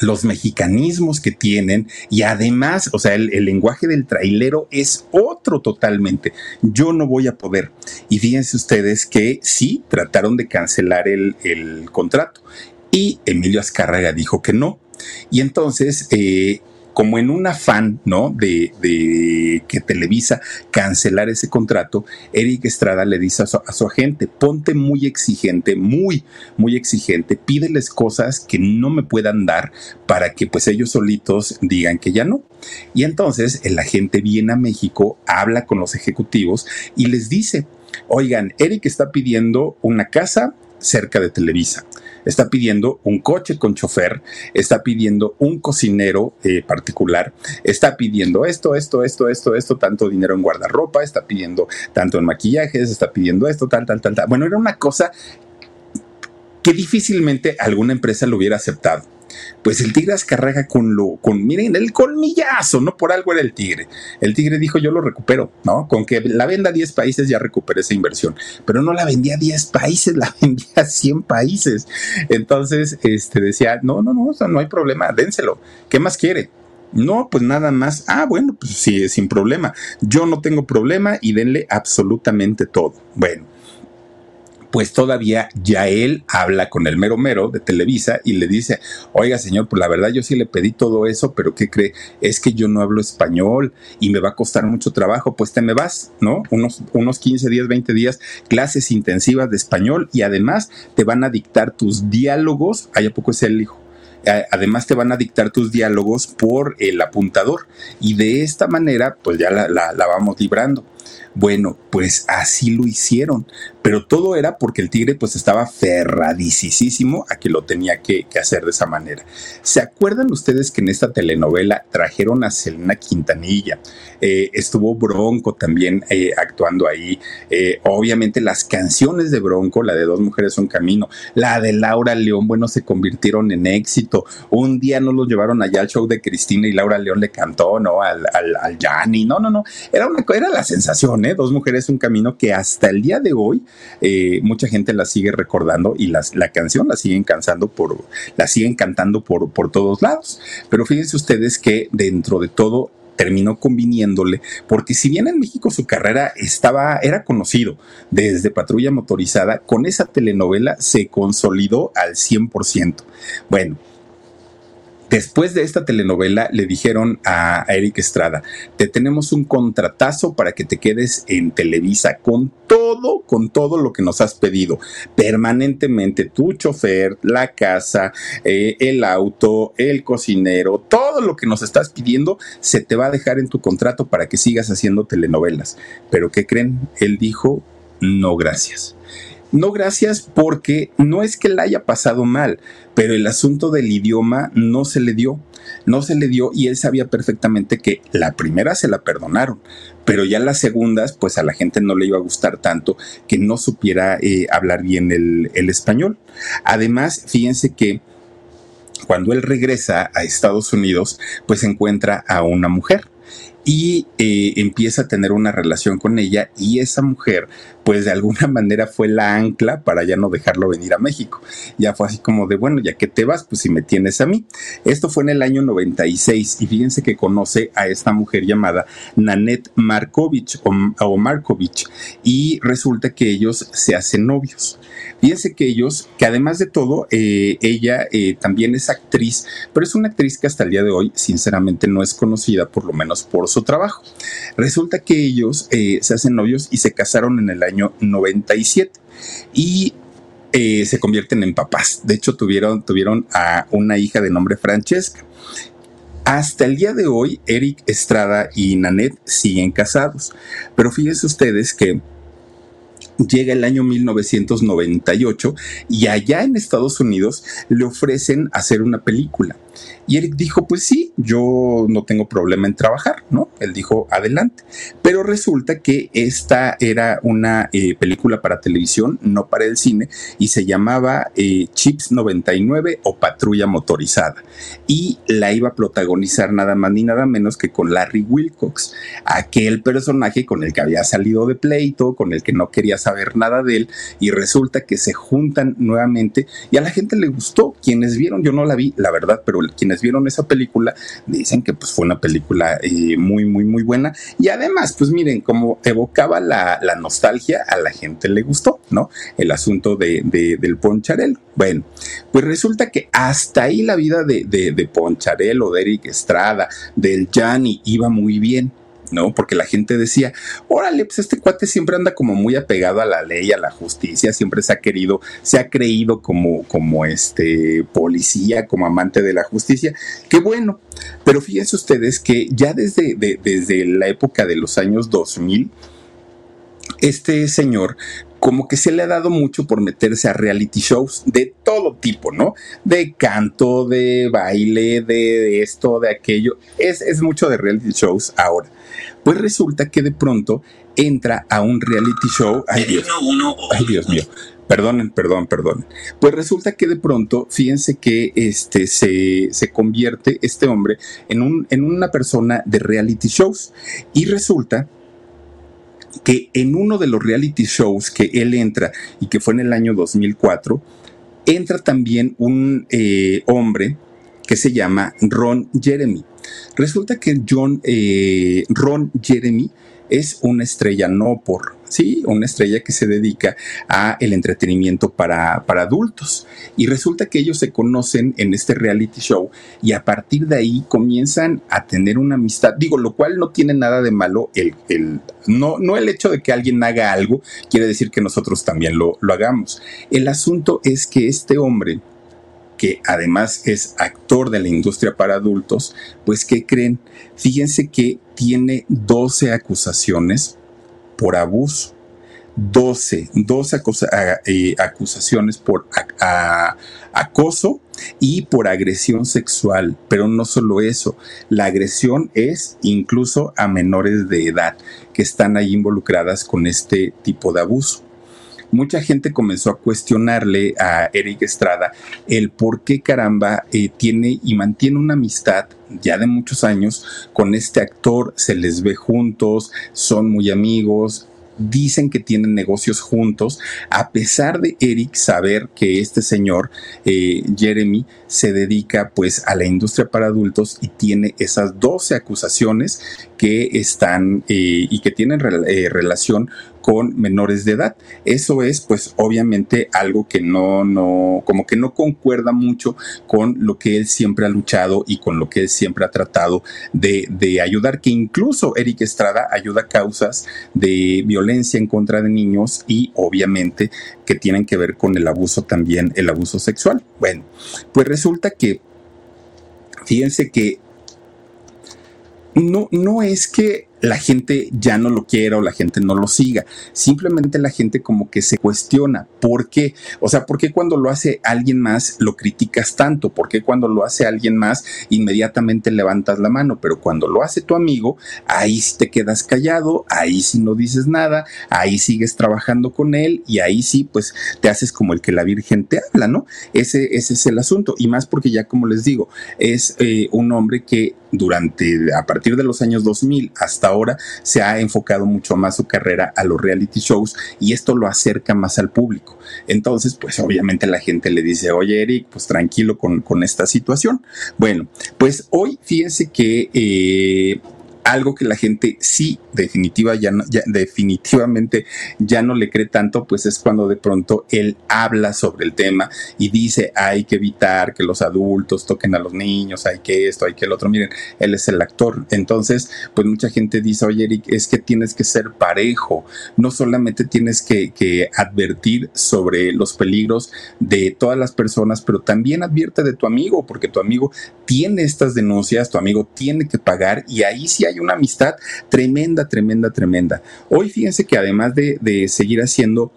los mexicanismos que tienen y además, o sea, el, lenguaje del trailero es otro totalmente. Yo no voy a poder. Y fíjense ustedes que sí, trataron de cancelar el, el contrato y Emilio Azcárraga dijo que no. Y entonces eh, como en un afán, ¿no? De, que Televisa cancelar ese contrato, Eric Estrada le dice a su, agente, ponte muy exigente, muy, muy exigente, pídeles cosas que no me puedan dar para que pues ellos solitos digan que ya no. Y entonces el agente viene a México, habla con los ejecutivos y les dice, oigan, Eric está pidiendo una casa cerca de Televisa está pidiendo un coche con chofer, está pidiendo un cocinero eh, particular, está pidiendo esto, esto, esto, esto, esto, tanto dinero en guardarropa, está pidiendo tanto en maquillajes, está pidiendo esto, tal, tal, tal, tal. Bueno, era una cosa que difícilmente alguna empresa lo hubiera aceptado pues el tigre Azcarraga con lo, con, miren, el colmillazo, no por algo era el tigre. El tigre dijo, yo lo recupero, ¿no? Con que la venda a 10 países ya recuperé esa inversión, pero no la vendía a 10 países, <laughs> la vendía a 100 países. Entonces, este decía, no, no, no, no hay problema, dénselo. ¿Qué más quiere? No, pues nada más. Ah, bueno, pues sí, sin problema. Yo no tengo problema y denle absolutamente todo. Bueno, pues todavía ya él habla con el mero mero de Televisa y le dice, oiga señor, pues la verdad yo sí le pedí todo eso, pero ¿qué cree? Es que yo no hablo español y me va a costar mucho trabajo, pues te me vas, ¿no? Unos, unos 15 días, 20 días, clases intensivas de español y además te van a dictar tus diálogos, allá poco es el hijo además te van a dictar tus diálogos por el apuntador y de esta manera pues ya la, la vamos librando. Bueno, pues así lo hicieron, pero todo era porque el tigre pues estaba ferradicísimo a que lo tenía que, hacer de esa manera. ¿Se acuerdan ustedes que en esta telenovela trajeron a Selena Quintanilla? Eh, estuvo Bronco también eh, actuando ahí. Eh, obviamente las canciones de Bronco, la de Dos Mujeres Un Camino, la de Laura León, bueno, se convirtieron en éxito. Un día nos los llevaron allá al show de Cristina y Laura León le cantó, ¿no? Al, al, al Gianni, no, no, no. Era, una, era la sensación, Dos Mujeres Un Camino que hasta el día de hoy eh, mucha gente la sigue recordando y la canción la siguen cantando por, la siguen cantando por, por todos lados. Pero fíjense ustedes que dentro de todo terminó conviniéndole, porque si bien en México su carrera estaba, era conocido desde Patrulla Motorizada, con esa telenovela se consolidó al 100%. Bueno, Después de esta telenovela le dijeron a, Eric Estrada, te tenemos un contratazo para que te quedes en Televisa con todo, con todo lo que nos has pedido. Permanentemente tu chofer, la casa, eh, el auto, el cocinero, todo lo que nos estás pidiendo se te va a dejar en tu contrato para que sigas haciendo telenovelas. Pero ¿qué creen? Él dijo, no gracias. No gracias porque no es que la haya pasado mal, pero el asunto del idioma no se le dio, no se le dio y él sabía perfectamente que la primera se la perdonaron, pero ya las segundas pues a la gente no le iba a gustar tanto que no supiera eh, hablar bien el, español. Además, fíjense que cuando él regresa a Estados Unidos, pues encuentra a una mujer y eh, empieza a tener una relación con ella y esa mujer pues de alguna <laughs> manera fue la ancla para ya no dejarlo venir a México. Ya fue así como de, bueno, ya que te vas, pues si me tienes a mí. Esto fue en el año 96 y fíjense que conoce a esta mujer llamada Nanette Markovich o, Markovich y resulta que ellos se hacen novios. Fíjense que ellos, que además de todo, eh, ella eh, también es actriz, pero es una actriz que hasta el día de hoy, sinceramente, no es conocida, por lo menos por su trabajo. Resulta que ellos eh, se hacen novios y se casaron en el año 97 y se convierten en papás. De hecho, tuvieron, tuvieron a una hija de nombre Francesca. Hasta el día de hoy, Eric Estrada y Nanette siguen casados. Pero fíjense ustedes que llega el año 1998 y allá en Estados Unidos le ofrecen hacer una película. Y Eric dijo, pues sí, yo no tengo problema en trabajar, ¿no? Él dijo, adelante. Pero resulta que esta era una eh, película para televisión, no para el cine, y se llamaba eh, Chips 99 o Patrulla Motorizada. Y la iba a protagonizar nada más ni nada menos que con Larry Wilcox, aquel personaje con el que había salido de pleito, con el que no quería saber nada de él, y resulta que se juntan nuevamente y a la gente le gustó. Quienes vieron, yo no la vi, la verdad, pero quienes vieron esa película dicen que pues fue una película eh, muy, muy, muy buena. Y además, pues miren, como evocaba la, nostalgia, a la gente le gustó, ¿no? El asunto de, del Poncharel. Bueno, pues resulta que hasta ahí la vida de, de, de Poncharel o de Eric Estrada, del Gianni, iba muy bien. ¿No? Porque la gente decía, órale, pues este cuate siempre anda como muy apegado a la ley, a la justicia, siempre se ha querido, se ha creído como, como este policía, como amante de la justicia. Qué bueno. Pero fíjense ustedes que ya desde, desde la época de los años 2000, este señor como que se le ha dado mucho por meterse a reality shows de todo tipo, ¿no? De canto, de baile, de, esto, de aquello. Es, es mucho de reality shows ahora. Pues resulta que de pronto entra a un reality show. Ay Dios, ay, Dios mío. Perdonen, perdón, perdón. Pues resulta que de pronto, fíjense que este se, se convierte este hombre en, un, en una persona de reality shows. Y resulta que en uno de los reality shows que él entra y que fue en el año 2004, entra también un eh, hombre que se llama Ron Jeremy. Resulta que John, eh, Ron Jeremy es una estrella no por, sí, una estrella que se dedica a el entretenimiento para, para, adultos. Y resulta que ellos se conocen en este reality show y a partir de ahí comienzan a tener una amistad. Digo, lo cual no tiene nada de malo. El, el, no, no el hecho de que alguien haga algo quiere decir que nosotros también lo, lo hagamos. El asunto es que este hombre que además es actor de la industria para adultos, pues ¿qué creen? Fíjense que tiene 12 acusaciones por abuso. 12, 12 eh, acusaciones por acoso y por agresión sexual. Pero no solo eso, la agresión es incluso a menores de edad que están ahí involucradas con este tipo de abuso mucha gente comenzó a cuestionarle a Eric Estrada el por qué caramba eh, tiene y mantiene una amistad ya de muchos años con este actor, se les ve juntos, son muy amigos, dicen que tienen negocios juntos, a pesar de Eric saber que este señor, eh, Jeremy, se dedica pues a la industria para adultos y tiene esas 12 acusaciones que están eh, y que tienen eh, relación con menores de edad. Eso es, pues, obviamente algo que no, no, como que no concuerda mucho con lo que él siempre ha luchado y con lo que él siempre ha tratado de, de ayudar, que incluso Eric Estrada ayuda a causas de violencia en contra de niños y obviamente que tienen que ver con el abuso también, el abuso sexual. Bueno, pues resulta que, fíjense que no, no es que la gente ya no lo quiera o la gente no lo siga. Simplemente la gente como que se cuestiona. ¿Por qué? O sea, ¿por qué cuando lo hace alguien más lo criticas tanto? ¿Por qué cuando lo hace alguien más inmediatamente levantas la mano? Pero cuando lo hace tu amigo, ahí sí te quedas callado, ahí sí no dices nada, ahí sigues trabajando con él y ahí sí pues te haces como el que la Virgen te habla, ¿no? Ese, ese es el asunto. Y más porque ya como les digo, es eh, un hombre que durante, a partir de los años 2000 hasta ahora se ha enfocado mucho más su carrera a los reality shows y esto lo acerca más al público. Entonces, pues obviamente la gente le dice, oye Eric, pues tranquilo con, con esta situación. Bueno, pues hoy fíjense que eh, algo que la gente sí definitiva ya, definitivamente ya no le cree tanto, pues es cuando de pronto él habla sobre el tema y dice hay que evitar que los adultos toquen a los niños, hay que esto, hay que el otro. Miren, él es el actor. Entonces, pues mucha gente dice, oye Eric, es que tienes que ser parejo, no solamente tienes que, que advertir sobre los peligros de todas las personas, pero también advierte de tu amigo, porque tu amigo tiene estas denuncias, tu amigo tiene que pagar y ahí sí hay una amistad tremenda, tremenda, tremenda. Hoy fíjense que además de, seguir haciendo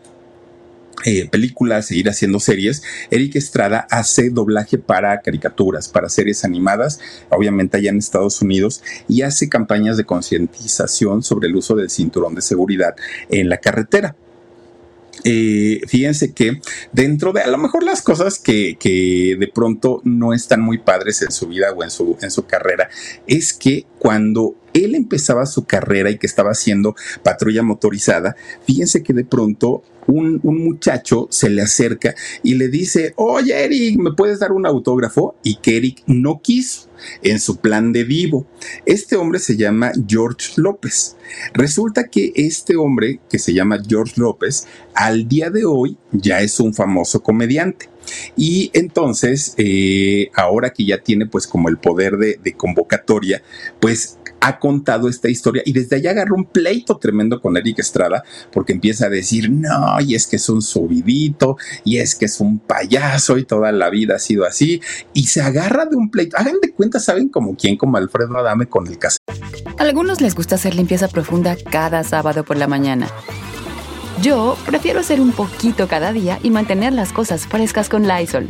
eh, películas, seguir haciendo series, Eric Estrada hace doblaje para caricaturas, para series animadas, obviamente allá en Estados Unidos, y hace campañas de concientización sobre el uso del cinturón de seguridad en la carretera. Eh, fíjense que dentro de a lo mejor las cosas que, que, de pronto no están muy padres en su vida o en su, en su carrera, es que cuando él empezaba su carrera y que estaba haciendo patrulla motorizada, fíjense que de pronto un, muchacho se le acerca y le dice, oye Eric, ¿me puedes dar un autógrafo? Y que Eric no quiso en su plan de vivo. Este hombre se llama George López. Resulta que este hombre, que se llama George López, al día de hoy ya es un famoso comediante. Y entonces, eh, ahora que ya tiene pues como el poder de, de convocatoria, pues ha contado esta historia y desde allá agarró un pleito tremendo con Eric Estrada porque empieza a decir, no, y es que es un subidito, y es que es un payaso y toda la vida ha sido así, y se agarra de un pleito. Hagan de cuenta, ¿saben como quién? Como Alfredo Adame con el caso. algunos les gusta hacer limpieza profunda cada sábado por la mañana. Yo prefiero hacer un poquito cada día y mantener las cosas frescas con Lysol.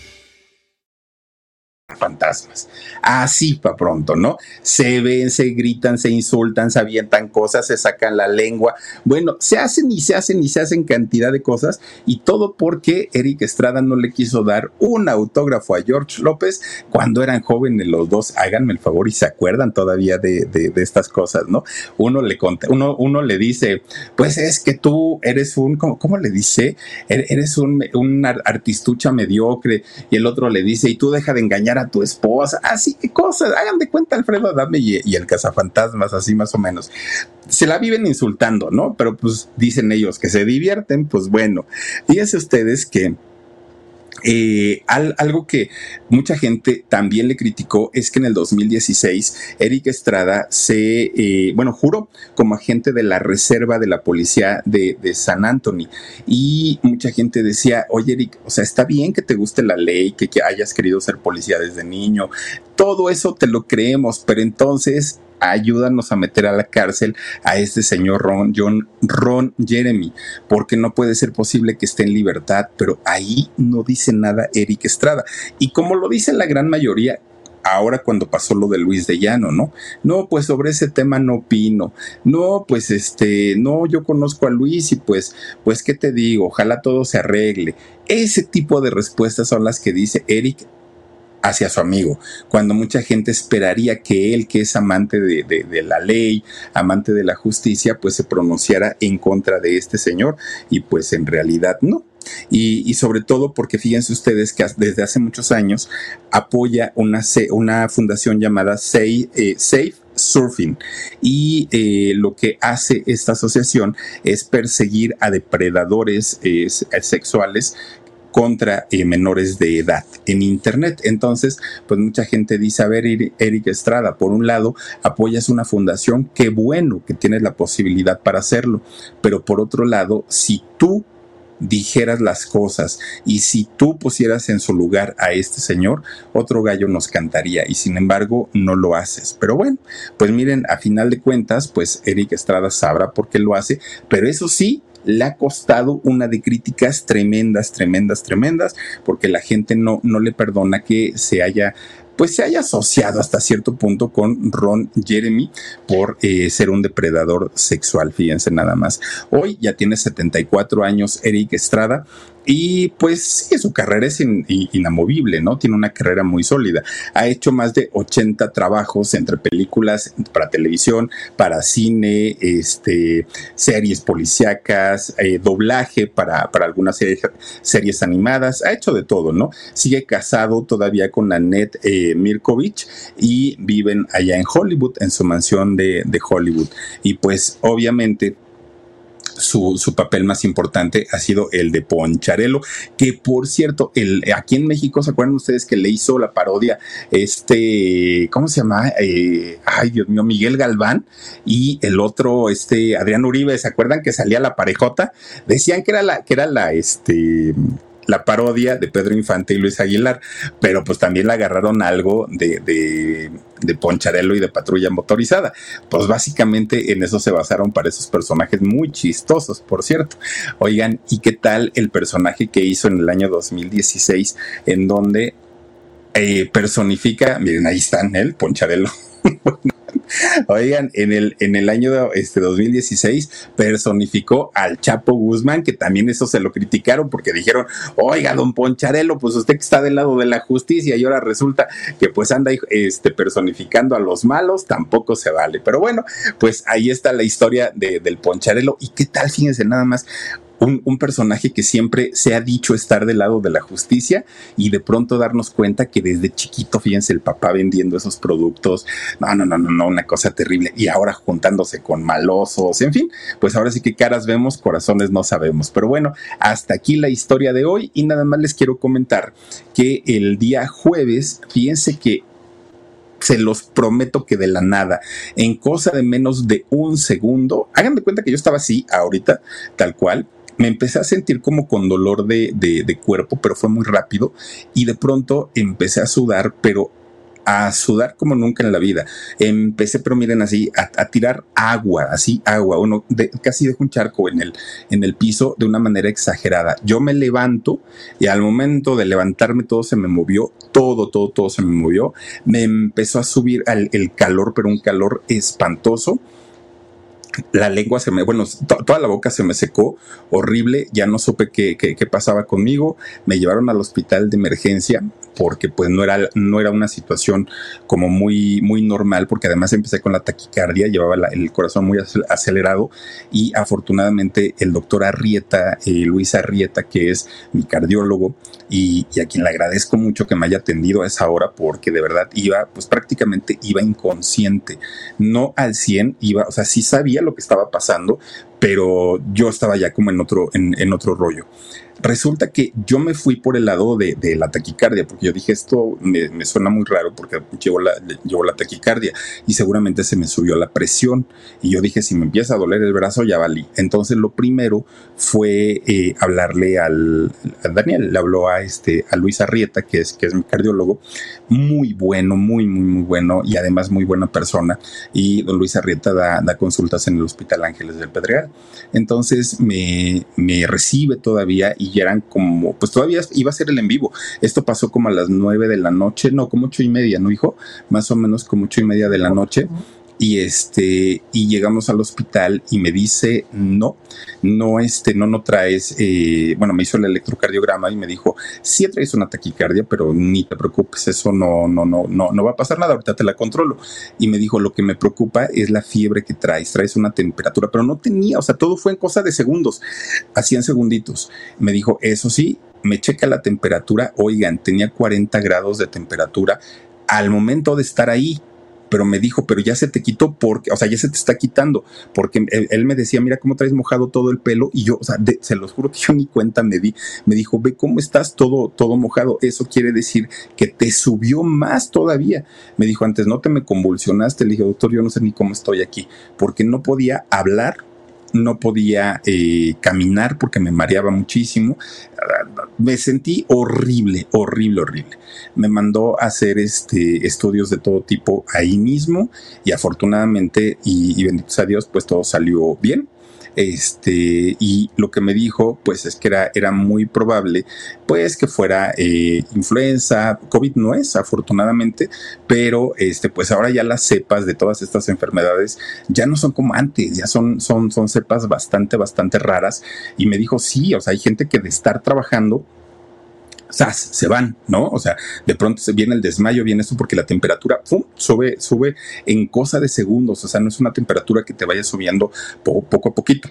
fantasmas. Así para pronto, ¿no? Se ven, se gritan, se insultan, se avientan cosas, se sacan la lengua. Bueno, se hacen y se hacen y se hacen cantidad de cosas y todo porque Eric Estrada no le quiso dar un autógrafo a George López cuando eran jóvenes los dos. Háganme el favor y se acuerdan todavía de, estas cosas, ¿no? Uno le conta, uno, uno le dice, pues es que tú eres un, ¿cómo, le dice? Er, eres un, un artistucha mediocre y el otro le dice, y tú deja de engañar a a tu esposa, así que cosas, hagan de cuenta Alfredo Adame y, y el cazafantasmas, así más o menos. Se la viven insultando, ¿no? Pero pues dicen ellos que se divierten, pues bueno, fíjense ustedes que eh, algo que mucha gente también le criticó es que en el 2016 Eric Estrada se, eh, bueno, juró como agente de la reserva de la policía de, San Antonio y mucha gente decía, oye Eric, o sea, está bien que te guste la ley, que, que hayas querido ser policía desde niño, todo eso te lo creemos, pero entonces ayúdanos a meter a la cárcel a este señor Ron, John, Ron Jeremy, porque no puede ser posible que esté en libertad, pero ahí no dice nada Eric Estrada. Y como lo dice la gran mayoría, ahora cuando pasó lo de Luis de Llano, ¿no? No, pues sobre ese tema no opino. No, pues este, no, yo conozco a Luis y pues, pues, ¿qué te digo? Ojalá todo se arregle. Ese tipo de respuestas son las que dice Eric hacia su amigo, cuando mucha gente esperaría que él, que es amante de, la ley, amante de la justicia, pues se pronunciara en contra de este señor y pues en realidad no. Y, sobre todo porque fíjense ustedes que desde hace muchos años apoya una, una fundación llamada Safe, eh, Safe Surfing. Y eh, lo que hace esta asociación es perseguir a depredadores eh, sexuales contra eh, menores de edad en Internet. Entonces, pues mucha gente dice, a ver, Eric Estrada, por un lado, apoyas una fundación, qué bueno que tienes la posibilidad para hacerlo, pero por otro lado, si tú dijeras las cosas y si tú pusieras en su lugar a este señor, otro gallo nos cantaría y sin embargo no lo haces. Pero bueno, pues miren, a final de cuentas, pues Eric Estrada sabrá por qué lo hace, pero eso sí, le ha costado una de críticas tremendas, tremendas, tremendas, porque la gente no, no le perdona que se haya pues se haya asociado hasta cierto punto con Ron Jeremy por eh, ser un depredador sexual, fíjense nada más. Hoy ya tiene 74 años Eric Estrada, y pues su carrera es inamovible, ¿no? Tiene una carrera muy sólida. Ha hecho más de 80 trabajos entre películas para televisión, para cine, este, series policíacas, eh, doblaje para, para algunas series, animadas. Ha hecho de todo, ¿no? Sigue casado todavía con Annette eh, Mirkovich y viven allá en Hollywood, en su mansión de, de Hollywood. Y pues obviamente su, papel más importante ha sido el de Poncharelo, que por cierto, el, aquí en México, ¿se acuerdan ustedes que le hizo la parodia este, ¿cómo se llama? Eh, ay, Dios mío, Miguel Galván y el otro, este, Adrián Uribe, ¿se acuerdan que salía la parejota? Decían que era la, que era la, este, la parodia de Pedro Infante y Luis Aguilar, pero pues también le agarraron algo de, de, de, Poncharelo y de Patrulla Motorizada. Pues básicamente en eso se basaron para esos personajes muy chistosos, por cierto. Oigan, ¿y qué tal el personaje que hizo en el año 2016 en donde eh, personifica, miren, ahí están, el Poncharelo. <laughs> Oigan, en el, en el año este 2016 personificó al Chapo Guzmán, que también eso se lo criticaron porque dijeron, oiga, don Poncharelo, pues usted que está del lado de la justicia y ahora resulta que pues anda este, personificando a los malos, tampoco se vale. Pero bueno, pues ahí está la historia de, del Poncharelo. ¿Y qué tal? Fíjense nada más, un, personaje que siempre se ha dicho estar del lado de la justicia y de pronto darnos cuenta que desde chiquito, fíjense, el papá vendiendo esos productos, no, no, no, no, no, una cosa terrible. Y ahora juntándose con malosos, en fin, pues ahora sí que caras vemos, corazones no sabemos. Pero bueno, hasta aquí la historia de hoy y nada más les quiero comentar que el día jueves, fíjense que se los prometo que de la nada, en cosa de menos de un segundo, hagan de cuenta que yo estaba así ahorita, tal cual, me empecé a sentir como con dolor de, de, cuerpo, pero fue muy rápido y de pronto empecé a sudar, pero a sudar como nunca en la vida. Empecé, pero miren así, a, tirar agua, así agua, uno casi dejo un charco en el, en el piso de una manera exagerada. Yo me levanto y al momento de levantarme todo se me movió, todo, todo, todo se me movió. Me empezó a subir el calor, pero un calor espantoso la lengua se me, bueno, toda la boca se me secó, horrible, ya no supe qué, qué, qué, pasaba conmigo, me llevaron al hospital de emergencia porque pues no era, no era una situación como muy, muy normal, porque además empecé con la taquicardia, llevaba el corazón muy acelerado y afortunadamente el doctor Arrieta, eh, Luis Arrieta, que es mi cardiólogo y, a quien le agradezco mucho que me haya atendido a esa hora, porque de verdad iba, pues prácticamente iba inconsciente, no al 100, iba, o sea, sí sabía lo que estaba pasando, pero yo estaba ya como en otro, en otro rollo. Resulta que yo me fui por el lado de, la taquicardia, porque yo dije, esto me, suena muy raro porque llevo la, llevo la taquicardia y seguramente se me subió la presión. Y yo dije, si me empieza a doler el brazo, ya valí. Entonces lo primero fue eh, hablarle al Daniel, le habló a, este, a Luis Arrieta, que es, que es mi cardiólogo, muy bueno, muy, muy, muy bueno y además muy buena persona. Y don Luis Arrieta da, da consultas en el Hospital Ángeles del Pedregal. Entonces me, me recibe todavía y y eran como, pues todavía iba a ser el en vivo. Esto pasó como a las nueve de la noche, no, como ocho y media, ¿no, hijo? Más o menos como ocho y media de la noche y este y llegamos al hospital y me dice no no este no no traes eh, bueno me hizo el electrocardiograma y me dijo sí traes una taquicardia pero ni te preocupes eso no no no no no va a pasar nada ahorita te la controlo y me dijo lo que me preocupa es la fiebre que traes traes una temperatura pero no tenía o sea todo fue en cosa de segundos así en segunditos. Me dijo eso sí me checa la temperatura oigan tenía 40 grados de temperatura al momento de estar ahí pero me dijo, pero ya se te quitó porque, o sea, ya se te está quitando, porque él, me decía, mira cómo traes mojado todo el pelo y yo, o sea, se los juro que yo ni cuenta me di, me dijo, ve cómo estás todo, todo mojado, eso quiere decir que te subió más todavía. Me dijo, antes no te me convulsionaste, le dije, doctor, yo no sé ni cómo estoy aquí, porque no podía hablar no podía eh, caminar porque me mareaba muchísimo. Me sentí horrible, horrible, horrible. Me mandó a hacer este, estudios de todo tipo ahí mismo y afortunadamente y, y benditos a Dios, pues todo salió bien. Este, y lo que me dijo, pues es que era, era muy probable, pues que fuera eh, influenza, COVID no es, afortunadamente, pero este, pues ahora ya las cepas de todas estas enfermedades ya no son como antes, ya son, son, son cepas bastante, bastante raras. Y me dijo, sí, o sea, hay gente que de estar trabajando, ¡zas! se van, ¿no? O sea, de pronto se viene el desmayo, viene esto porque la temperatura sube, sube en cosa de segundos, o sea, no es una temperatura que te vaya subiendo poco a poquito.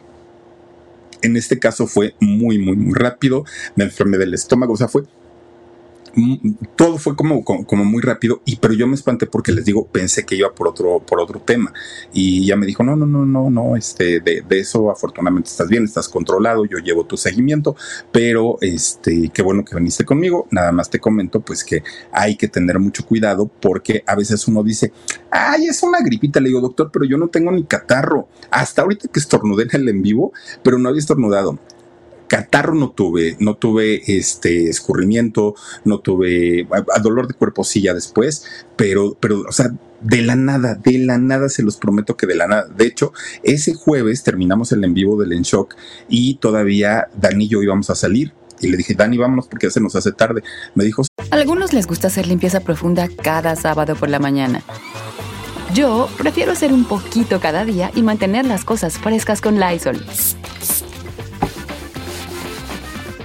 En este caso fue muy, muy, muy rápido, me enfermé del estómago, o sea, fue todo fue como, como, muy rápido y pero yo me espanté porque les digo pensé que iba por otro por otro tema. Y ya me dijo no no no no no este de, de, eso afortunadamente estás bien estás controlado yo llevo tu seguimiento pero este qué bueno que viniste conmigo. Nada más te comento pues que hay que tener mucho cuidado porque a veces uno dice ay es una gripita le digo doctor pero yo no tengo ni catarro hasta ahorita que estornudé en el en vivo pero no había estornudado Catarro no tuve, no tuve este escurrimiento, no tuve dolor de cuerpo sí ya después, pero, pero, o sea, de la nada, de la nada, se los prometo que de la nada. De hecho, ese jueves terminamos el en vivo del En Shock y todavía Dani y yo íbamos a salir. Y le dije, Dani, vámonos porque ya se nos hace tarde. Me dijo... A algunos les gusta hacer limpieza profunda cada sábado por la mañana. Yo prefiero hacer un poquito cada día y mantener las cosas frescas con Lysol.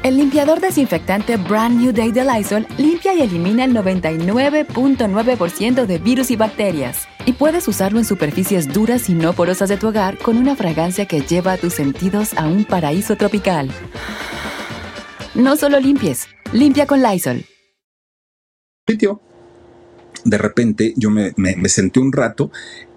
El limpiador desinfectante Brand New Day de Lysol limpia y elimina el 99.9% de virus y bacterias. Y puedes usarlo en superficies duras y no porosas de tu hogar con una fragancia que lleva a tus sentidos a un paraíso tropical. No solo limpies, limpia con Lysol. Sitio. De repente yo me, me senté un rato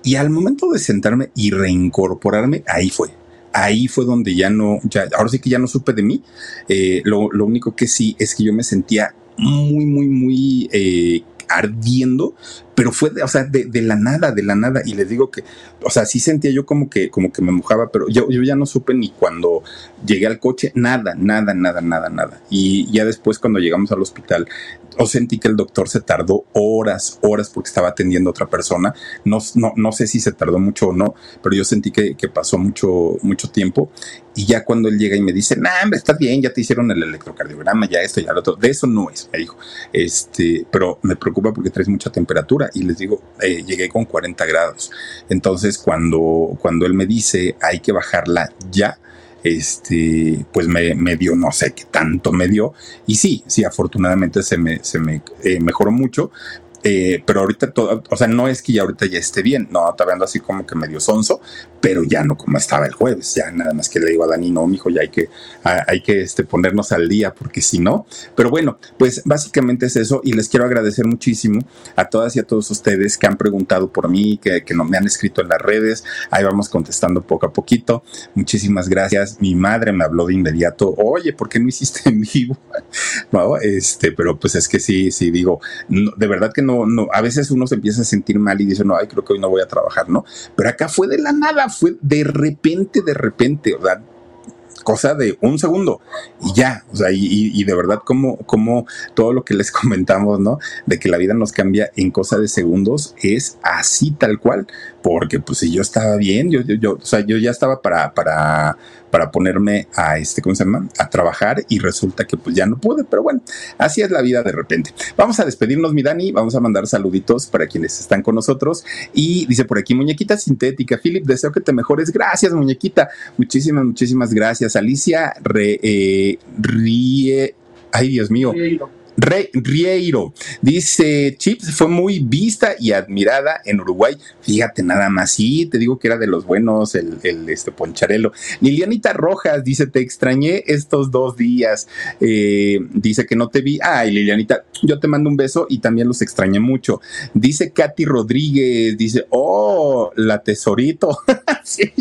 y al momento de sentarme y reincorporarme, ahí fue ahí fue donde ya no, ya, ahora sí que ya no supe de mí. Eh, lo, lo, único que sí es que yo me sentía muy, muy, muy eh, ardiendo, pero fue, de, o sea, de, de, la nada, de la nada. Y les digo que, o sea, sí sentía yo como que, como que me mojaba, pero yo, yo ya no supe ni cuando llegué al coche, nada, nada, nada, nada, nada. Y ya después cuando llegamos al hospital, o sentí que el doctor se tardó horas, horas porque estaba atendiendo a otra persona. No, no, no sé si se tardó mucho o no, pero yo sentí que, que pasó mucho, mucho tiempo. Y ya cuando él llega y me dice, nah, hombre, estás bien, ya te hicieron el electrocardiograma, ya esto, ya lo otro. De eso no es, me dijo. Este, pero me preocupa porque traes mucha temperatura y les digo, eh, llegué con 40 grados. Entonces, cuando, cuando él me dice hay que bajarla ya, este, pues me, me, dio, no sé qué tanto me dio. Y sí, sí, afortunadamente se me, se me eh, mejoró mucho, eh, pero ahorita todo, o sea, no es que ya ahorita ya esté bien, no, está viendo así como que medio sonso, pero ya no como estaba el jueves, ya nada más que le digo a Dani, no, mijo, ya hay que, hay que este, ponernos al día, porque si no, pero bueno, pues básicamente es eso y les quiero agradecer muchísimo a todas y a todos ustedes que han preguntado por mí, que, que no me han escrito en las redes, ahí vamos contestando poco a poquito, muchísimas gracias, mi madre me habló de inmediato, oye, ¿por qué no hiciste en vivo? <laughs> no, este, pero pues es que sí, sí, digo, de verdad que no, no, a veces uno se empieza a sentir mal y dice, no, ay, creo que hoy no voy a trabajar, ¿no? Pero acá fue de la nada, fue de repente, de repente, sea, cosa de un segundo y ya, o sea, y, y, de verdad como, como todo lo que les <laughs> comentamos, ¿no? De que la vida nos cambia en cosa de segundos es así tal cual, porque pues si yo estaba bien, yo, yo, yo o sea, yo ya estaba para, para, para ponerme a este, ¿cómo se llama? A trabajar y resulta que pues ya no pude, pero bueno, así es la vida de repente. Vamos a despedirnos, mi Dani, vamos a mandar saluditos para quienes están con nosotros y dice por aquí, muñequita sintética, Philip, deseo que te mejores, gracias, muñequita, muchísimas, muchísimas gracias, Alicia Re, eh, ay Dios mío. Re, Rieiro dice: Chips fue muy vista y admirada en Uruguay. Fíjate, nada más, sí, te digo que era de los buenos, el, el este Poncharelo. Lilianita Rojas dice: Te extrañé estos dos días. Eh, dice que no te vi. Ay, Lilianita, yo te mando un beso y también los extrañé mucho. Dice Katy Rodríguez: Dice, Oh, la tesorito. <laughs> sí.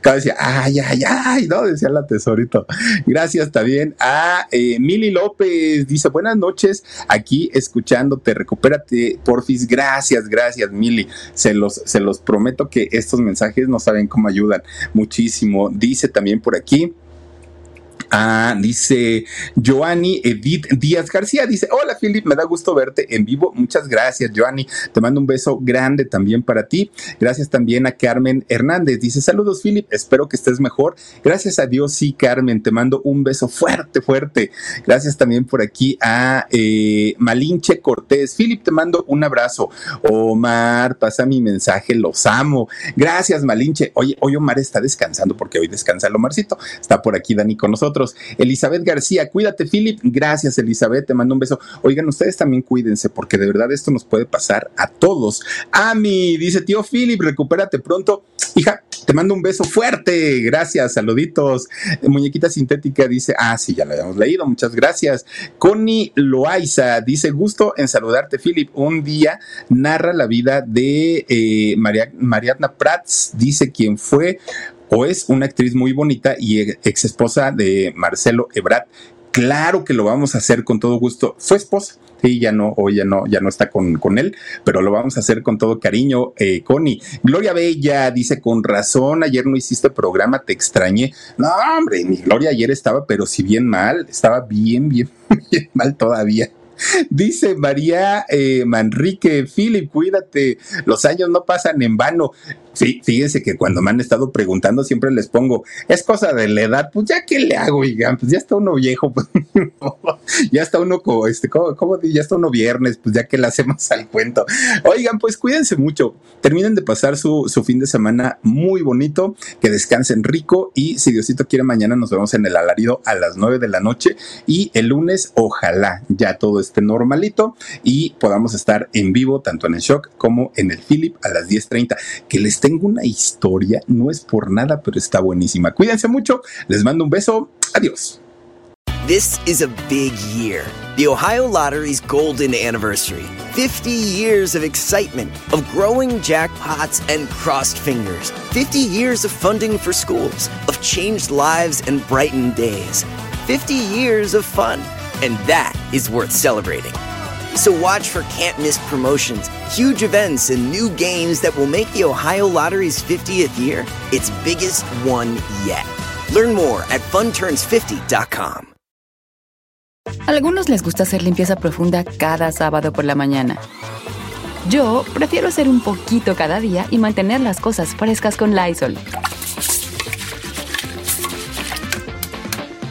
Cada decía, ay, ay, ay, ¿no? Decía la tesorito. Gracias también a eh, Mili López. Dice, buenas noches, aquí escuchándote, recupérate, porfis. Gracias, gracias, Mili. Se los, se los prometo que estos mensajes no saben cómo ayudan muchísimo. Dice también por aquí. Ah, dice Joanny Edith Díaz García. Dice: Hola, Philip, me da gusto verte en vivo. Muchas gracias, Joanny. Te mando un beso grande también para ti. Gracias también a Carmen Hernández. Dice: Saludos, Philip. Espero que estés mejor. Gracias a Dios, sí, Carmen. Te mando un beso fuerte, fuerte. Gracias también por aquí a eh, Malinche Cortés. Philip, te mando un abrazo. Omar, pasa mi mensaje. Los amo. Gracias, Malinche. Oye, hoy Omar está descansando porque hoy descansa el Omarcito. Está por aquí Dani con nosotros. Elizabeth García, cuídate, Philip. Gracias, Elizabeth. Te mando un beso. Oigan, ustedes también cuídense, porque de verdad esto nos puede pasar a todos. Ami, dice tío Philip, recupérate pronto. Hija, te mando un beso fuerte. Gracias, saluditos. Muñequita sintética dice, ah, sí, ya lo habíamos leído. Muchas gracias. Connie Loaiza dice, gusto en saludarte, Philip. Un día narra la vida de eh, Mariana Prats, dice quién fue o es una actriz muy bonita y ex esposa de Marcelo Ebrat. Claro que lo vamos a hacer con todo gusto. Fue esposa. Sí, ya no, o ya no, ya no está con, con él, pero lo vamos a hacer con todo cariño, eh, Connie. Gloria Bella dice, con razón, ayer no hiciste programa, te extrañé. No, hombre, mi Gloria ayer estaba, pero si bien mal, estaba bien, bien, <laughs> bien mal todavía. Dice María eh, Manrique, Philip, cuídate, los años no pasan en vano. Sí, fíjense que cuando me han estado preguntando siempre les pongo, es cosa de la edad, pues ya qué le hago, oigan, pues ya está uno viejo, <laughs> pues, ya está uno como, este, ¿cómo, ya está uno viernes, pues ya que le hacemos al cuento. Oigan, pues cuídense mucho, terminen de pasar su, su fin de semana muy bonito, que descansen rico y si Diosito quiere mañana nos vemos en el alarido a las 9 de la noche y el lunes ojalá ya todo esté normalito y podamos estar en vivo tanto en el Shock como en el Philip a las 10.30, que les tengo una historia, no es por nada, pero está buenísima. Cuídense mucho, les mando un beso, adiós. This is a big year. The Ohio Lottery's golden anniversary. 50 years of excitement, of growing jackpots and crossed fingers. 50 years of funding for schools, of changed lives and brightened days. 50 years of fun. And that is worth celebrating. So watch for can't miss promotions, huge events, and new games that will make the Ohio Lottery's 50th year its biggest one yet. Learn more at funturns50.com. Algunos les gusta hacer limpieza profunda cada sábado por la mañana. Yo prefiero hacer un poquito cada día y mantener las cosas frescas con Lysol.